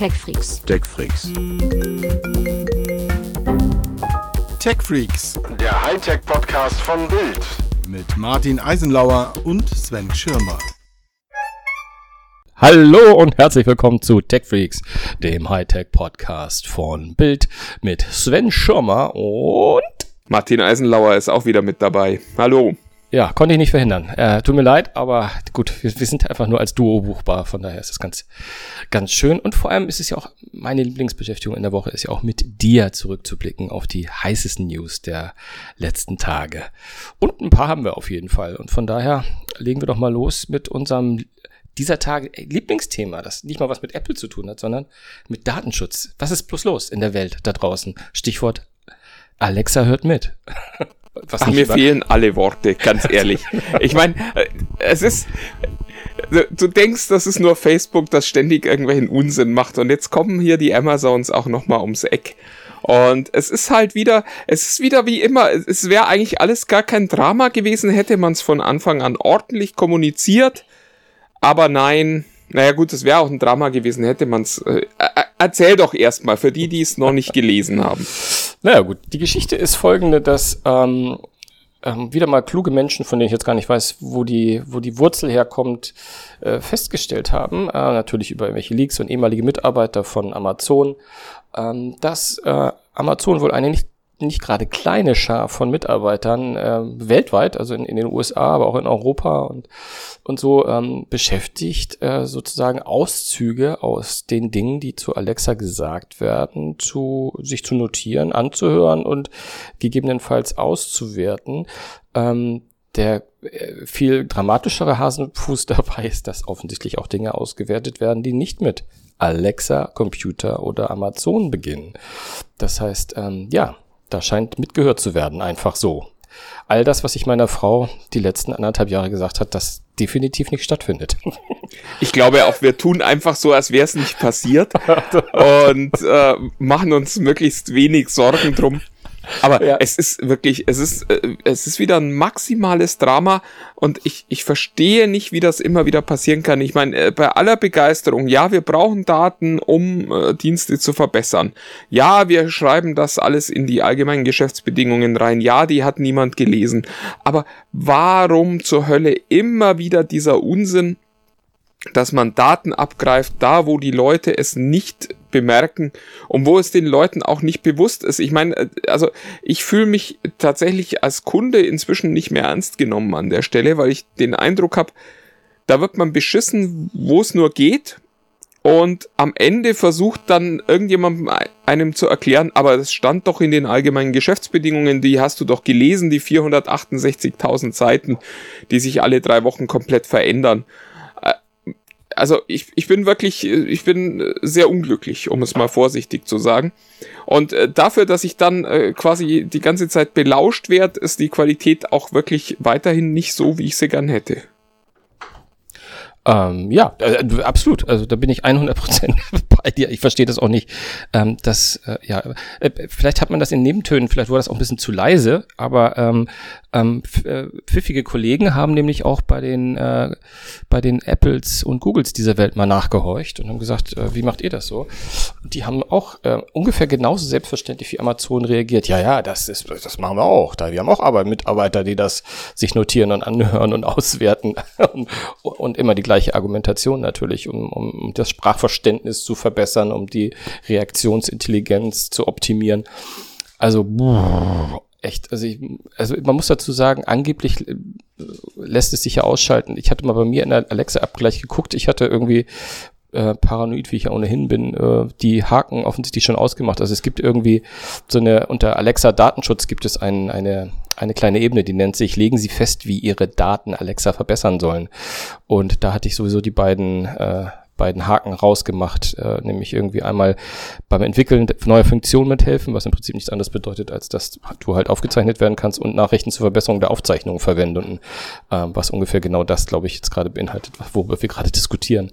TechFreaks. TechFreaks. TechFreaks Der Hightech-Podcast von Bild. mit Martin Eisenlauer und Sven Schirmer. Hallo und herzlich willkommen zu TechFreaks, dem Hightech-Podcast von Bild mit Sven Schirmer und Martin Eisenlauer ist auch wieder mit dabei. Hallo. Ja, konnte ich nicht verhindern. Äh, tut mir leid, aber gut, wir, wir sind einfach nur als Duo buchbar, von daher ist das ganz, ganz schön. Und vor allem ist es ja auch, meine Lieblingsbeschäftigung in der Woche ist ja auch mit dir zurückzublicken auf die heißesten News der letzten Tage. Und ein paar haben wir auf jeden Fall. Und von daher legen wir doch mal los mit unserem dieser Tage ey, Lieblingsthema, das nicht mal was mit Apple zu tun hat, sondern mit Datenschutz. Was ist bloß los in der Welt da draußen? Stichwort Alexa hört mit. Was Ach, nicht mir fehlen alle Worte, ganz ehrlich. ich meine, äh, es ist. Du du denkst, das ist nur Facebook, das ständig irgendwelchen Unsinn macht. Und jetzt kommen hier die Amazons auch nochmal ums Eck. Und es ist halt wieder, es ist wieder wie immer, es wäre eigentlich alles gar kein Drama gewesen, hätte man es von Anfang an ordentlich kommuniziert. Aber nein, naja gut, es wäre auch ein Drama gewesen, hätte man es. Äh, äh, erzähl doch erstmal, für die, die es noch nicht gelesen haben. Naja gut, die Geschichte ist folgende, dass ähm, ähm, wieder mal kluge Menschen, von denen ich jetzt gar nicht weiß, wo die, wo die Wurzel herkommt, äh, festgestellt haben, äh, natürlich über irgendwelche Leaks und ehemalige Mitarbeiter von Amazon, ähm, dass äh, Amazon wohl eine nicht nicht gerade kleine Schar von Mitarbeitern äh, weltweit, also in, in den USA, aber auch in Europa und, und so ähm, beschäftigt, äh, sozusagen Auszüge aus den Dingen, die zu Alexa gesagt werden, zu sich zu notieren, anzuhören und gegebenenfalls auszuwerten. Ähm, der äh, viel dramatischere Hasenfuß dabei ist, dass offensichtlich auch Dinge ausgewertet werden, die nicht mit Alexa, Computer oder Amazon beginnen. Das heißt, ähm, ja, da scheint mitgehört zu werden, einfach so. All das, was ich meiner Frau die letzten anderthalb Jahre gesagt hat, das definitiv nicht stattfindet. Ich glaube auch, wir tun einfach so, als wäre es nicht passiert und äh, machen uns möglichst wenig Sorgen drum. Aber Ja. es ist wirklich, es ist, äh, es ist wieder ein maximales Drama und ich, ich verstehe nicht, wie das immer wieder passieren kann. Ich meine, äh, bei aller Begeisterung, ja, wir brauchen Daten, um äh, Dienste zu verbessern. Ja, wir schreiben das alles in die allgemeinen Geschäftsbedingungen rein. Ja, die hat niemand gelesen. Aber warum zur Hölle immer wieder dieser Unsinn? dass man Daten abgreift, da wo die Leute es nicht bemerken und wo es den Leuten auch nicht bewusst ist. Ich meine, äh, also ich fühle mich tatsächlich als Kunde inzwischen nicht mehr ernst genommen an der Stelle, weil ich den Eindruck habe, da wird man beschissen, wo es nur geht. Und am Ende versucht dann irgendjemand einem zu erklären, aber es stand doch in den allgemeinen Geschäftsbedingungen, die hast du doch gelesen, die 468.000 Seiten, die sich alle drei Wochen komplett verändern also ich, ich bin wirklich, ich bin sehr unglücklich, um es mal vorsichtig zu sagen. Und äh, dafür, dass ich dann äh, quasi die ganze Zeit belauscht werde, ist die Qualität auch wirklich weiterhin nicht so, wie ich sie gern hätte. Ähm, ja, äh, absolut. Also da bin ich 100% bei dir. Ich verstehe das auch nicht. Ähm, das, äh, ja, äh, vielleicht hat man das in Nebentönen, vielleicht wurde das auch ein bisschen zu leise, aber ähm, ähm, äh, pfiffige Kollegen haben nämlich auch bei den äh, bei den Apples und Googles dieser Welt mal nachgehorcht und haben gesagt, äh, wie macht ihr das so? Und die haben auch äh, ungefähr genauso selbstverständlich wie Amazon reagiert. Ja, ja, das ist, das machen wir auch. Da wir haben auch aber Mitarbeiter, die das sich notieren und anhören und auswerten und, und immer die gleiche Argumentation natürlich, um, um das Sprachverständnis zu verbessern, um die Reaktionsintelligenz zu optimieren. Also boah, echt, also, ich, also man muss dazu sagen, angeblich äh, lässt es sich ja ausschalten. Ich hatte mal bei mir in der Alexa-App gleich geguckt, ich hatte irgendwie äh, paranoid, wie ich ja ohnehin bin, äh, die Haken offensichtlich schon ausgemacht. Also es gibt irgendwie so eine, unter Alexa Datenschutz gibt es ein, eine, eine kleine Ebene, die nennt sich, legen Sie fest, wie Ihre Daten Alexa verbessern sollen. Und da hatte ich sowieso die beiden, äh, beiden Haken rausgemacht, äh, nämlich irgendwie einmal beim Entwickeln neuer Funktionen mithelfen, was im Prinzip nichts anderes bedeutet, als dass du halt aufgezeichnet werden kannst und Nachrichten zur Verbesserung der Aufzeichnung verwenden, ähm, was ungefähr genau das, glaube ich, jetzt gerade beinhaltet, worüber wir gerade diskutieren.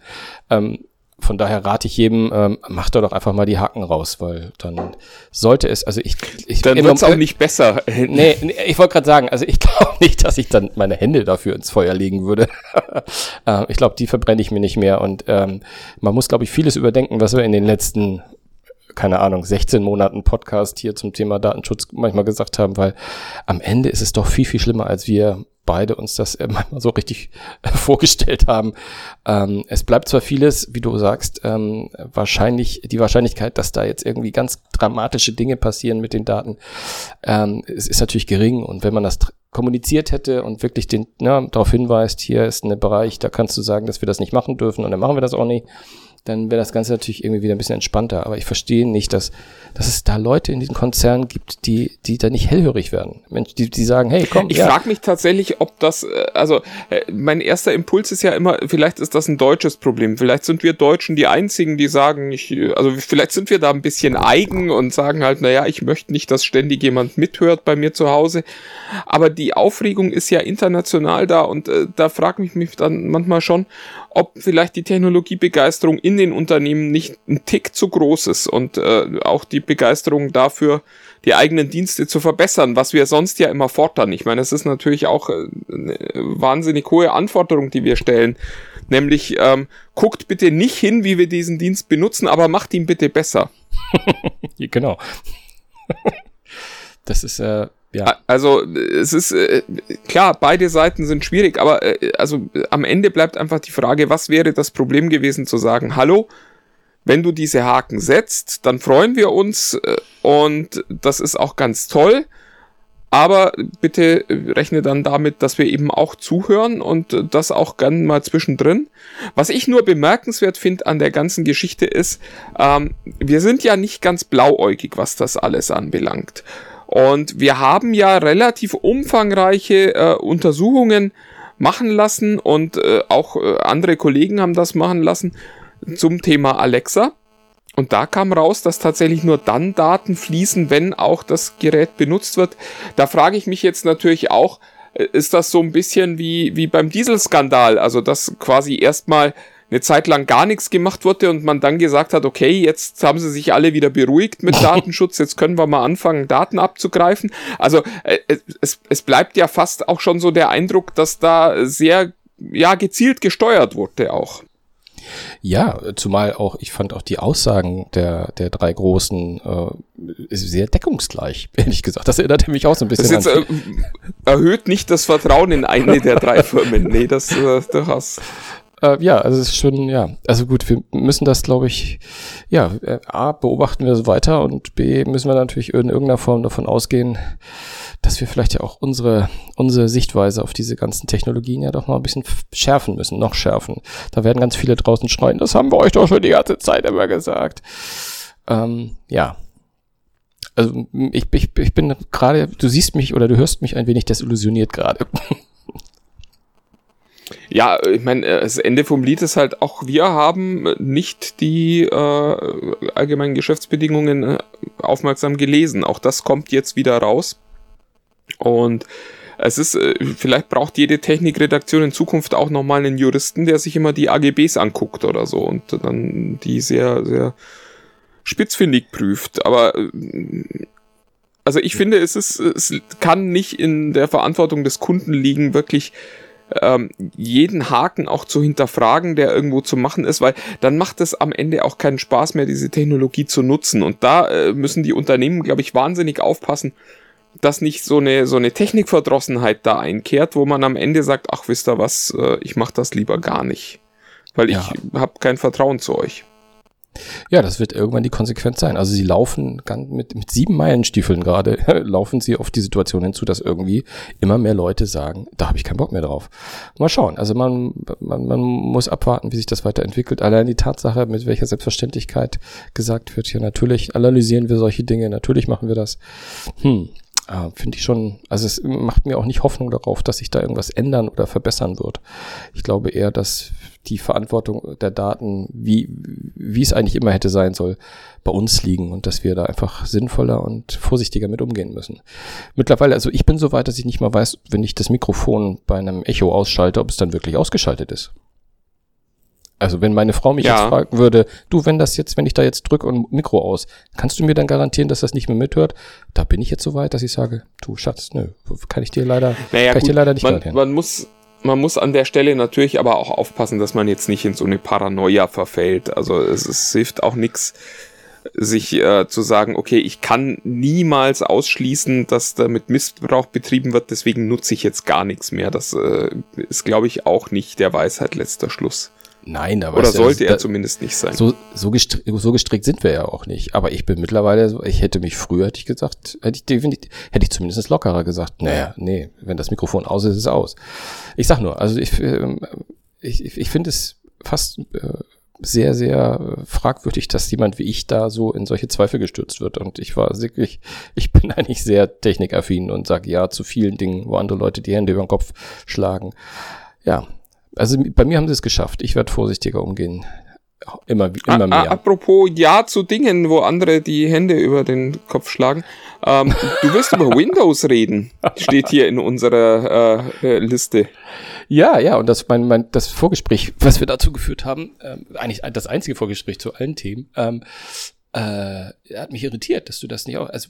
Ähm, von daher rate ich jedem, ähm, macht da doch einfach mal die Haken raus, weil dann sollte es, also ich, ich dann wird es auch nicht besser. Nee, nee ich wollte gerade sagen, also ich glaube nicht, dass ich dann meine Hände dafür ins Feuer legen würde. äh, ich glaube, die verbrenne ich mir nicht mehr und ähm, man muss, glaube ich, vieles überdenken, was wir in den letzten keine Ahnung, 16 Monaten Podcast hier zum Thema Datenschutz manchmal gesagt haben, weil am Ende ist es doch viel, viel schlimmer, als wir beide uns das äh, manchmal so richtig äh, vorgestellt haben. Ähm, es bleibt zwar vieles, wie du sagst, ähm, wahrscheinlich die Wahrscheinlichkeit, dass da jetzt irgendwie ganz dramatische Dinge passieren mit den Daten, ähm, es ist natürlich gering. Und wenn man das kommuniziert hätte und wirklich den, na, darauf hinweist, hier ist ein Bereich, da kannst du sagen, dass wir das nicht machen dürfen und dann machen wir das auch nicht dann wäre das Ganze natürlich irgendwie wieder ein bisschen entspannter. Aber ich verstehe nicht, dass, dass es da Leute in diesen Konzernen gibt, die, die da nicht hellhörig werden. Mensch, die, die sagen, hey, komm. Ich ja. frage mich tatsächlich, ob das, äh, also äh, mein erster Impuls ist ja immer, vielleicht ist das ein deutsches Problem. Vielleicht sind wir Deutschen die einzigen, die sagen, ich, also vielleicht sind wir da ein bisschen eigen und sagen halt, naja, ich möchte nicht, dass ständig jemand mithört bei mir zu Hause. Aber die Aufregung ist ja international da und äh, da frage ich mich dann manchmal schon, ob vielleicht die Technologiebegeisterung in den Unternehmen nicht ein Tick zu groß ist und äh, auch die Begeisterung dafür, die eigenen Dienste zu verbessern, was wir sonst ja immer fordern. Ich meine, es ist natürlich auch äh, eine wahnsinnig hohe Anforderung, die wir stellen. Nämlich, ähm, guckt bitte nicht hin, wie wir diesen Dienst benutzen, aber macht ihn bitte besser. genau. das ist äh, ja. Also es ist äh, klar, beide Seiten sind schwierig, aber äh, also am Ende bleibt einfach die Frage, was wäre das Problem gewesen zu sagen, hallo, wenn du diese Haken setzt, dann freuen wir uns äh, und das ist auch ganz toll. Aber bitte rechne dann damit, dass wir eben auch zuhören und das auch gern mal zwischendrin. Was ich nur bemerkenswert finde an der ganzen Geschichte ist, ähm, wir sind ja nicht ganz blauäugig, was das alles anbelangt. Und wir haben ja relativ umfangreiche äh, Untersuchungen machen lassen und äh, auch äh, andere Kollegen haben das machen lassen zum Thema Alexa. Und da kam raus, dass tatsächlich nur dann Daten fließen, wenn auch das Gerät benutzt wird. Da frage ich mich jetzt natürlich auch, äh, ist das so ein bisschen wie, wie beim Dieselskandal? Also, dass quasi erstmal eine Zeit lang gar nichts gemacht wurde und man dann gesagt hat, okay, jetzt haben sie sich alle wieder beruhigt mit Datenschutz, jetzt können wir mal anfangen, Daten abzugreifen. Also äh, es, es bleibt ja fast auch schon so der Eindruck, dass da sehr ja gezielt gesteuert wurde auch. Ja, zumal auch, ich fand auch die Aussagen der, der drei Großen äh, sehr deckungsgleich, ehrlich gesagt. Das erinnerte mich auch so ein bisschen das jetzt, an. Äh, erhöht nicht das Vertrauen in eine der drei Firmen. Nee, das äh, durchaus. Äh, ja, also es ist schon, ja, also gut, wir müssen das, glaube ich, ja, äh, A, beobachten wir so weiter und B, müssen wir natürlich in irgendeiner Form davon ausgehen, dass wir vielleicht ja auch unsere, unsere Sichtweise auf diese ganzen Technologien ja doch mal ein bisschen schärfen müssen, noch schärfen. Da werden ganz viele draußen schreien, das haben wir euch doch schon die ganze Zeit immer gesagt. Ähm, ja, also ich, ich, ich bin gerade, du siehst mich oder du hörst mich ein wenig desillusioniert gerade. Ja, ich meine, äh, das Ende vom Lied ist halt auch, wir haben nicht die äh, allgemeinen Geschäftsbedingungen äh, aufmerksam gelesen. Auch das kommt jetzt wieder raus. Und es ist, äh, vielleicht braucht jede Technikredaktion in Zukunft auch nochmal einen Juristen, der sich immer die AGBs anguckt oder so und dann die sehr, sehr spitzfindig prüft. Aber also ich finde, es ist, es kann nicht in der Verantwortung des Kunden liegen, wirklich ähm, jeden Haken auch zu hinterfragen, der irgendwo zu machen ist, weil dann macht es am Ende auch keinen Spaß mehr, diese Technologie zu nutzen. Und da äh, müssen die Unternehmen, glaube ich, wahnsinnig aufpassen, dass nicht so eine, so eine Technikverdrossenheit da einkehrt, wo man am Ende sagt, ach wisst ihr was, äh, ich mache das lieber gar nicht. Weil ja. ich habe kein Vertrauen zu euch. Ja, das wird irgendwann die Konsequenz sein. Also sie laufen mit, mit sieben Meilenstiefeln gerade, laufen sie auf die Situation hinzu, dass irgendwie immer mehr Leute sagen, da habe ich keinen Bock mehr drauf. Mal schauen. Also man, man, man muss abwarten, wie sich das weiterentwickelt. Allein die Tatsache, mit welcher Selbstverständlichkeit gesagt wird, ja natürlich analysieren wir solche Dinge, natürlich machen wir das. Hm, äh, finde ich schon, also es macht mir auch nicht Hoffnung darauf, dass sich da irgendwas ändern oder verbessern wird. Ich glaube eher, dass die Verantwortung der Daten, wie, wie es eigentlich immer hätte sein soll, bei uns liegen und dass wir da einfach sinnvoller und vorsichtiger mit umgehen müssen. Mittlerweile, also ich bin so weit, dass ich nicht mal weiß, wenn ich das Mikrofon bei einem Echo ausschalte, ob es dann wirklich ausgeschaltet ist. Also wenn meine Frau mich Ja. jetzt fragen würde, du, wenn das jetzt, wenn ich da jetzt drücke und Mikro aus, kannst du mir dann garantieren, dass das nicht mehr mithört? Da bin ich jetzt so weit, dass ich sage, du Schatz, nö, kann ich dir leider, Naja, kann ich gut, dir leider nicht man, garantieren. man muss man muss an der Stelle natürlich aber auch aufpassen, dass man jetzt nicht in so eine Paranoia verfällt. Also es, es hilft auch nichts, sich äh, zu sagen, okay, ich kann niemals ausschließen, dass damit Missbrauch betrieben wird, deswegen nutze ich jetzt gar nichts mehr. Das äh, ist, glaube ich, auch nicht der Weisheit letzter Schluss. Nein, aber Oder ist ja- sollte er da- zumindest nicht sein. So, so, gestrickt, so gestrickt sind wir ja auch nicht. Aber ich bin mittlerweile so, ich hätte mich früher, hätte ich gesagt, hätte ich definitiv, hätte ich zumindest lockerer gesagt, naja, nee, wenn das Mikrofon aus ist, ist es aus. Ich sag nur, also ich, ähm, ich, ich, finde es fast äh, sehr, sehr fragwürdig, dass jemand wie ich da so in solche Zweifel gestürzt wird. Und ich war wirklich, ich bin eigentlich sehr technikaffin und sage ja zu vielen Dingen, wo andere Leute die Hände über den Kopf schlagen. Ja, also bei mir haben sie es geschafft. Ich werde vorsichtiger umgehen. Immer, wie- immer A- a- mehr. Apropos Ja zu Dingen, wo andere die Hände über den Kopf schlagen. Ähm, du wirst über Windows reden, steht hier in unserer äh, äh, Liste. Ja, ja, und das mein, mein das Vorgespräch, was wir dazu geführt haben, ähm, eigentlich das einzige Vorgespräch zu allen Themen, ähm, äh, hat mich irritiert, dass du das nicht auch. Also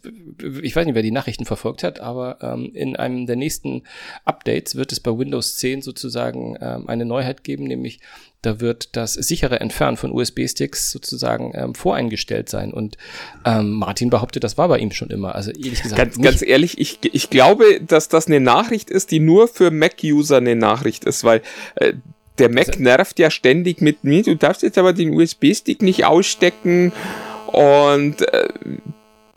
ich weiß nicht, wer die Nachrichten verfolgt hat, aber ähm, in einem der nächsten Updates wird es bei Windows 10 sozusagen ähm, eine Neuheit geben, nämlich da wird das sichere Entfernen von USB-Sticks sozusagen ähm, voreingestellt sein. Und ähm, Martin behauptet, das war bei ihm schon immer. Also ehrlich gesagt, Ganz, ganz ehrlich, ich, ich glaube, dass das eine Nachricht ist, die nur für Mac-User eine Nachricht ist, weil äh, der Mac nervt ja ständig mit mir. Du darfst jetzt aber den USB-Stick nicht ausstecken und äh,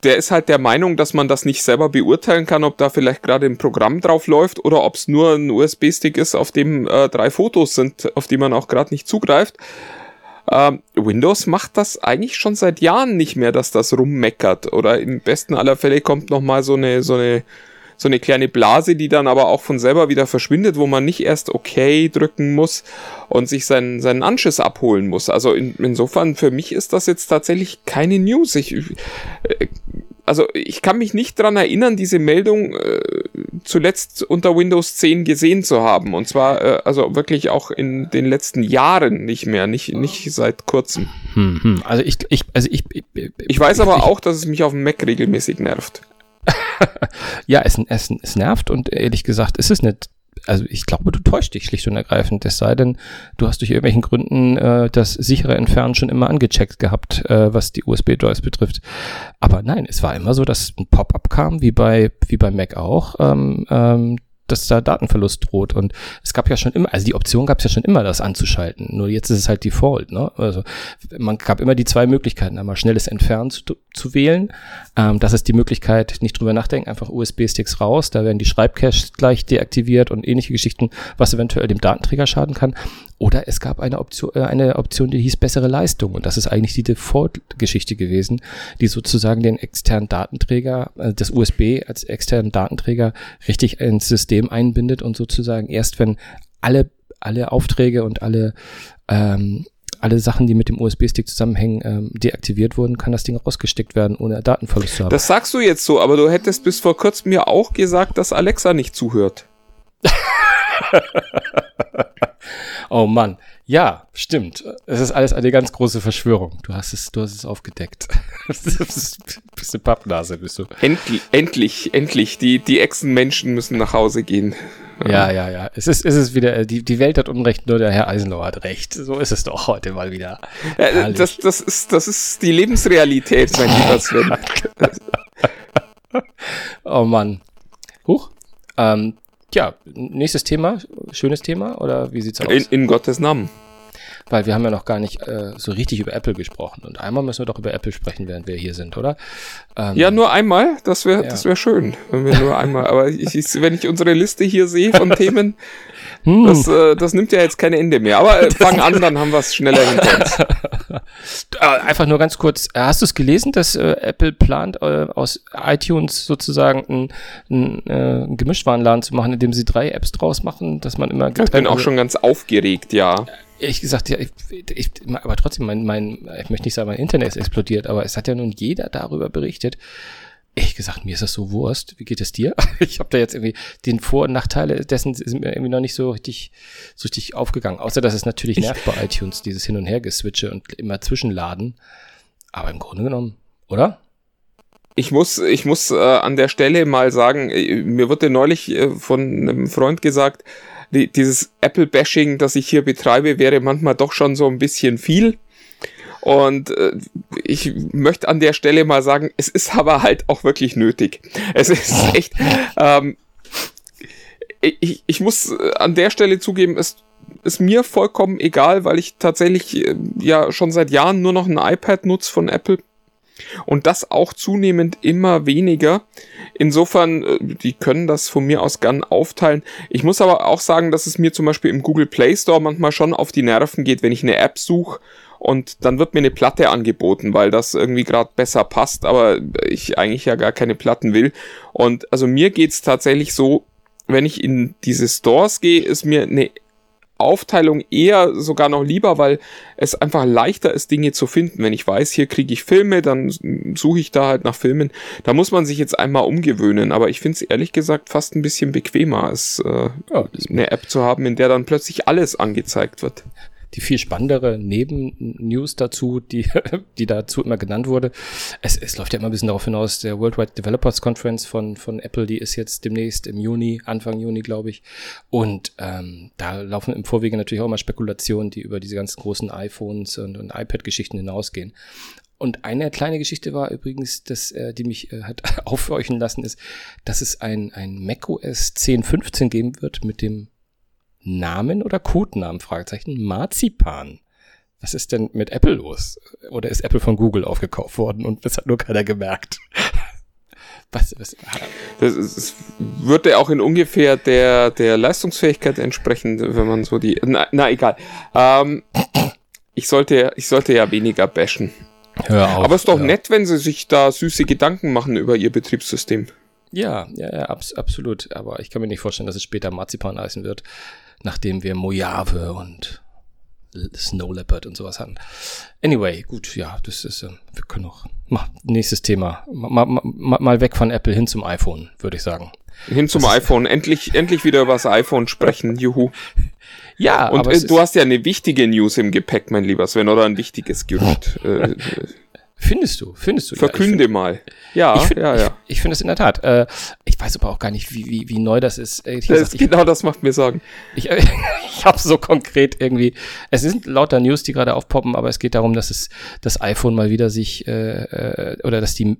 der ist halt der Meinung, dass man das nicht selber beurteilen kann, ob da vielleicht gerade ein Programm drauf läuft oder ob es nur ein USB-Stick ist, auf dem äh, drei Fotos sind, auf die man auch gerade nicht zugreift. Ähm, Windows macht das eigentlich schon seit Jahren nicht mehr, dass das rummeckert. Oder im besten aller Fälle kommt noch mal so eine, so eine, so eine kleine Blase, die dann aber auch von selber wieder verschwindet, wo man nicht erst okay drücken muss und sich seinen, seinen Anschiss abholen muss. Also in, insofern, für mich ist das jetzt tatsächlich keine News. Ich, äh, also ich kann mich nicht dran erinnern, diese Meldung äh, zuletzt unter Windows 10 gesehen zu haben. Und zwar äh, also wirklich auch in den letzten Jahren nicht mehr, nicht, nicht seit kurzem. hm, hm. also ich, ich, also ich, ich, Ich weiß aber auch, dass es mich auf dem Mac regelmäßig nervt. Ja, es, es, es nervt und ehrlich gesagt ist es nicht. Also ich glaube, du täuschst dich schlicht und ergreifend. Es sei denn, du hast durch irgendwelchen Gründen äh, das sichere Entfernen schon immer angecheckt gehabt, äh, was die USB-Drives betrifft. Aber nein, es war immer so, dass ein Pop-up kam, wie bei wie bei Mac auch, ähm, ähm, dass da Datenverlust droht. Und es gab ja schon immer, also die Option gab es ja schon immer, das anzuschalten. Nur jetzt ist es halt Default. Ne? Also man gab immer die zwei Möglichkeiten, einmal schnelles Entfernen zu, zu wählen. Ähm, das ist die Möglichkeit, nicht drüber nachdenken, einfach USB-Sticks raus. Da werden die Schreibcaches gleich deaktiviert und ähnliche Geschichten, was eventuell dem Datenträger schaden kann. Oder es gab eine Option, äh, eine Option, die hieß bessere Leistung. Und das ist eigentlich die Default-Geschichte gewesen, die sozusagen den externen Datenträger, äh, das USB als externen Datenträger richtig ins System einbindet und sozusagen erst wenn alle, alle Aufträge und alle, ähm, alle Sachen, die mit dem USB-Stick zusammenhängen, ähm, deaktiviert wurden, kann das Ding rausgesteckt werden, ohne Datenverlust zu haben. Das sagst du jetzt so, aber du hättest bis vor kurzem mir auch gesagt, dass Alexa nicht zuhört. Oh Mann. Ja, stimmt. Es ist alles eine ganz große Verschwörung. Du hast es, du hast es aufgedeckt. Bist eine Pappnase, bist du. Endlich, endlich, endlich. Die, die Echsenmenschen müssen nach Hause gehen. Ja, ja, ja. Es ist, es ist wieder, äh, die, die Welt hat Unrecht, nur der Herr Eisenhower hat Recht. So ist es doch heute mal wieder. Äh, Herrlich. das, das, ist, das ist die Lebensrealität, mein lieber Sven. Oh Mann. Huch. Ähm, ja, nächstes Thema. Schönes Thema, oder wie sieht's aus? In, in Gottes Namen. Weil wir haben ja noch gar nicht äh, so richtig über Apple gesprochen. Und einmal müssen wir doch über Apple sprechen, während wir hier sind, oder? Ähm, Ja, nur einmal, das wäre Ja. das schön, wenn wir nur einmal. Aber ich, ich, wenn ich unsere Liste hier sehe von Themen, hm. das, äh, das nimmt ja jetzt kein Ende mehr. Aber äh, fang an, dann haben wir es schneller hinter uns. Äh, Einfach nur ganz kurz, äh, hast du es gelesen, dass äh, Apple plant, äh, aus iTunes sozusagen ein, ein, äh, Gemischtwarenladen zu machen, indem sie drei Apps draus machen, dass man immer Ich bin auch schon ganz aufgeregt, ja. Ehrlich gesagt, ja, ich, ich, aber trotzdem, mein, mein, ich möchte nicht sagen, mein Internet ist explodiert, aber es hat ja nun jeder darüber berichtet, Ehrlich gesagt, mir ist das so Wurst. Wie geht es dir? Ich habe da jetzt irgendwie den Vor- und Nachteile dessen sind mir irgendwie noch nicht so richtig, so richtig aufgegangen. Außer, dass es natürlich nervt bei iTunes, dieses Hin- und Her-Geswitche und immer Zwischenladen. Aber im Grunde genommen, oder? Ich muss, ich muss äh, an der Stelle mal sagen, äh, mir wurde neulich äh, von einem Freund gesagt, die, dieses Apple-Bashing, das ich hier betreibe, wäre manchmal doch schon so ein bisschen viel. Und äh, ich möchte an der Stelle mal sagen, es ist aber halt auch wirklich nötig. Es ist echt. Ähm, ich, ich muss an der Stelle zugeben, es ist mir vollkommen egal, weil ich tatsächlich äh, ja schon seit Jahren nur noch ein iPad nutze von Apple. Und das auch zunehmend immer weniger. Insofern, äh, die können das von mir aus gern aufteilen. Ich muss aber auch sagen, dass es mir zum Beispiel im Google Play Store manchmal schon auf die Nerven geht, wenn ich eine App suche und dann wird mir eine Platte angeboten, weil das irgendwie gerade besser passt, aber ich eigentlich ja gar keine Platten will. Und also mir geht's tatsächlich so, wenn ich in diese Stores gehe, ist mir eine Aufteilung eher sogar noch lieber, weil es einfach leichter ist, Dinge zu finden. Wenn ich weiß, hier kriege ich Filme, dann suche ich da halt nach Filmen. Da muss man sich jetzt einmal umgewöhnen. Aber ich finde es ehrlich gesagt fast ein bisschen bequemer, als äh, ja, eine App zu haben, in der dann plötzlich alles angezeigt wird die viel spannendere Neben-News dazu, die, die dazu immer genannt wurde. Es, es läuft ja immer ein bisschen darauf hinaus, der Worldwide Developers Conference von, von Apple, die ist jetzt demnächst im Juni, Anfang Juni, glaube ich. Und ähm, da laufen im Vorwege natürlich auch immer Spekulationen, die über diese ganzen großen iPhones und, und iPad-Geschichten hinausgehen. Und eine kleine Geschichte war übrigens, dass, äh, die mich äh, hat aufhorchen lassen, ist, dass es ein, ein macOS 10.15 geben wird mit dem Namen oder Codenamen? Fragezeichen. Marzipan. Was ist denn mit Apple los? Oder ist Apple von Google aufgekauft worden und das hat nur keiner gemerkt? Was, was? Das, ist, das würde auch in ungefähr der, der Leistungsfähigkeit entsprechen, wenn man so die. Na, na egal. Ähm, ich, sollte, ich sollte ja weniger bashen. Hör auf, Aber es ist doch ja. nett, wenn sie sich da süße Gedanken machen über ihr Betriebssystem. Ja, ja, ja, abs absolut. Aber ich kann mir nicht vorstellen, dass es später Marzipan heißen wird nachdem wir Mojave und Snow Leopard und sowas hatten. Anyway, gut, ja, das ist, äh, wir können noch, mal, nächstes Thema, mal, mal, mal weg von Apple hin zum iPhone, würde ich sagen. Hin zum das iPhone, endlich, endlich wieder über das iPhone sprechen, juhu. Ja, und äh, du hast ja eine wichtige News im Gepäck, mein lieber Sven, oder ein wichtiges Gerücht. äh, Findest du, findest du. Verkünde ja, find, mal. Ja, ich find, ja, ja. Ich, ich finde es in der Tat. Äh, ich weiß aber auch gar nicht, wie, wie, wie neu das ist. das gesagt, genau das macht mir Sorgen. Ich, ich habe so konkret irgendwie. Es sind lauter News, die gerade aufpoppen, aber es geht darum, dass es das iPhone mal wieder sich äh, äh, oder dass die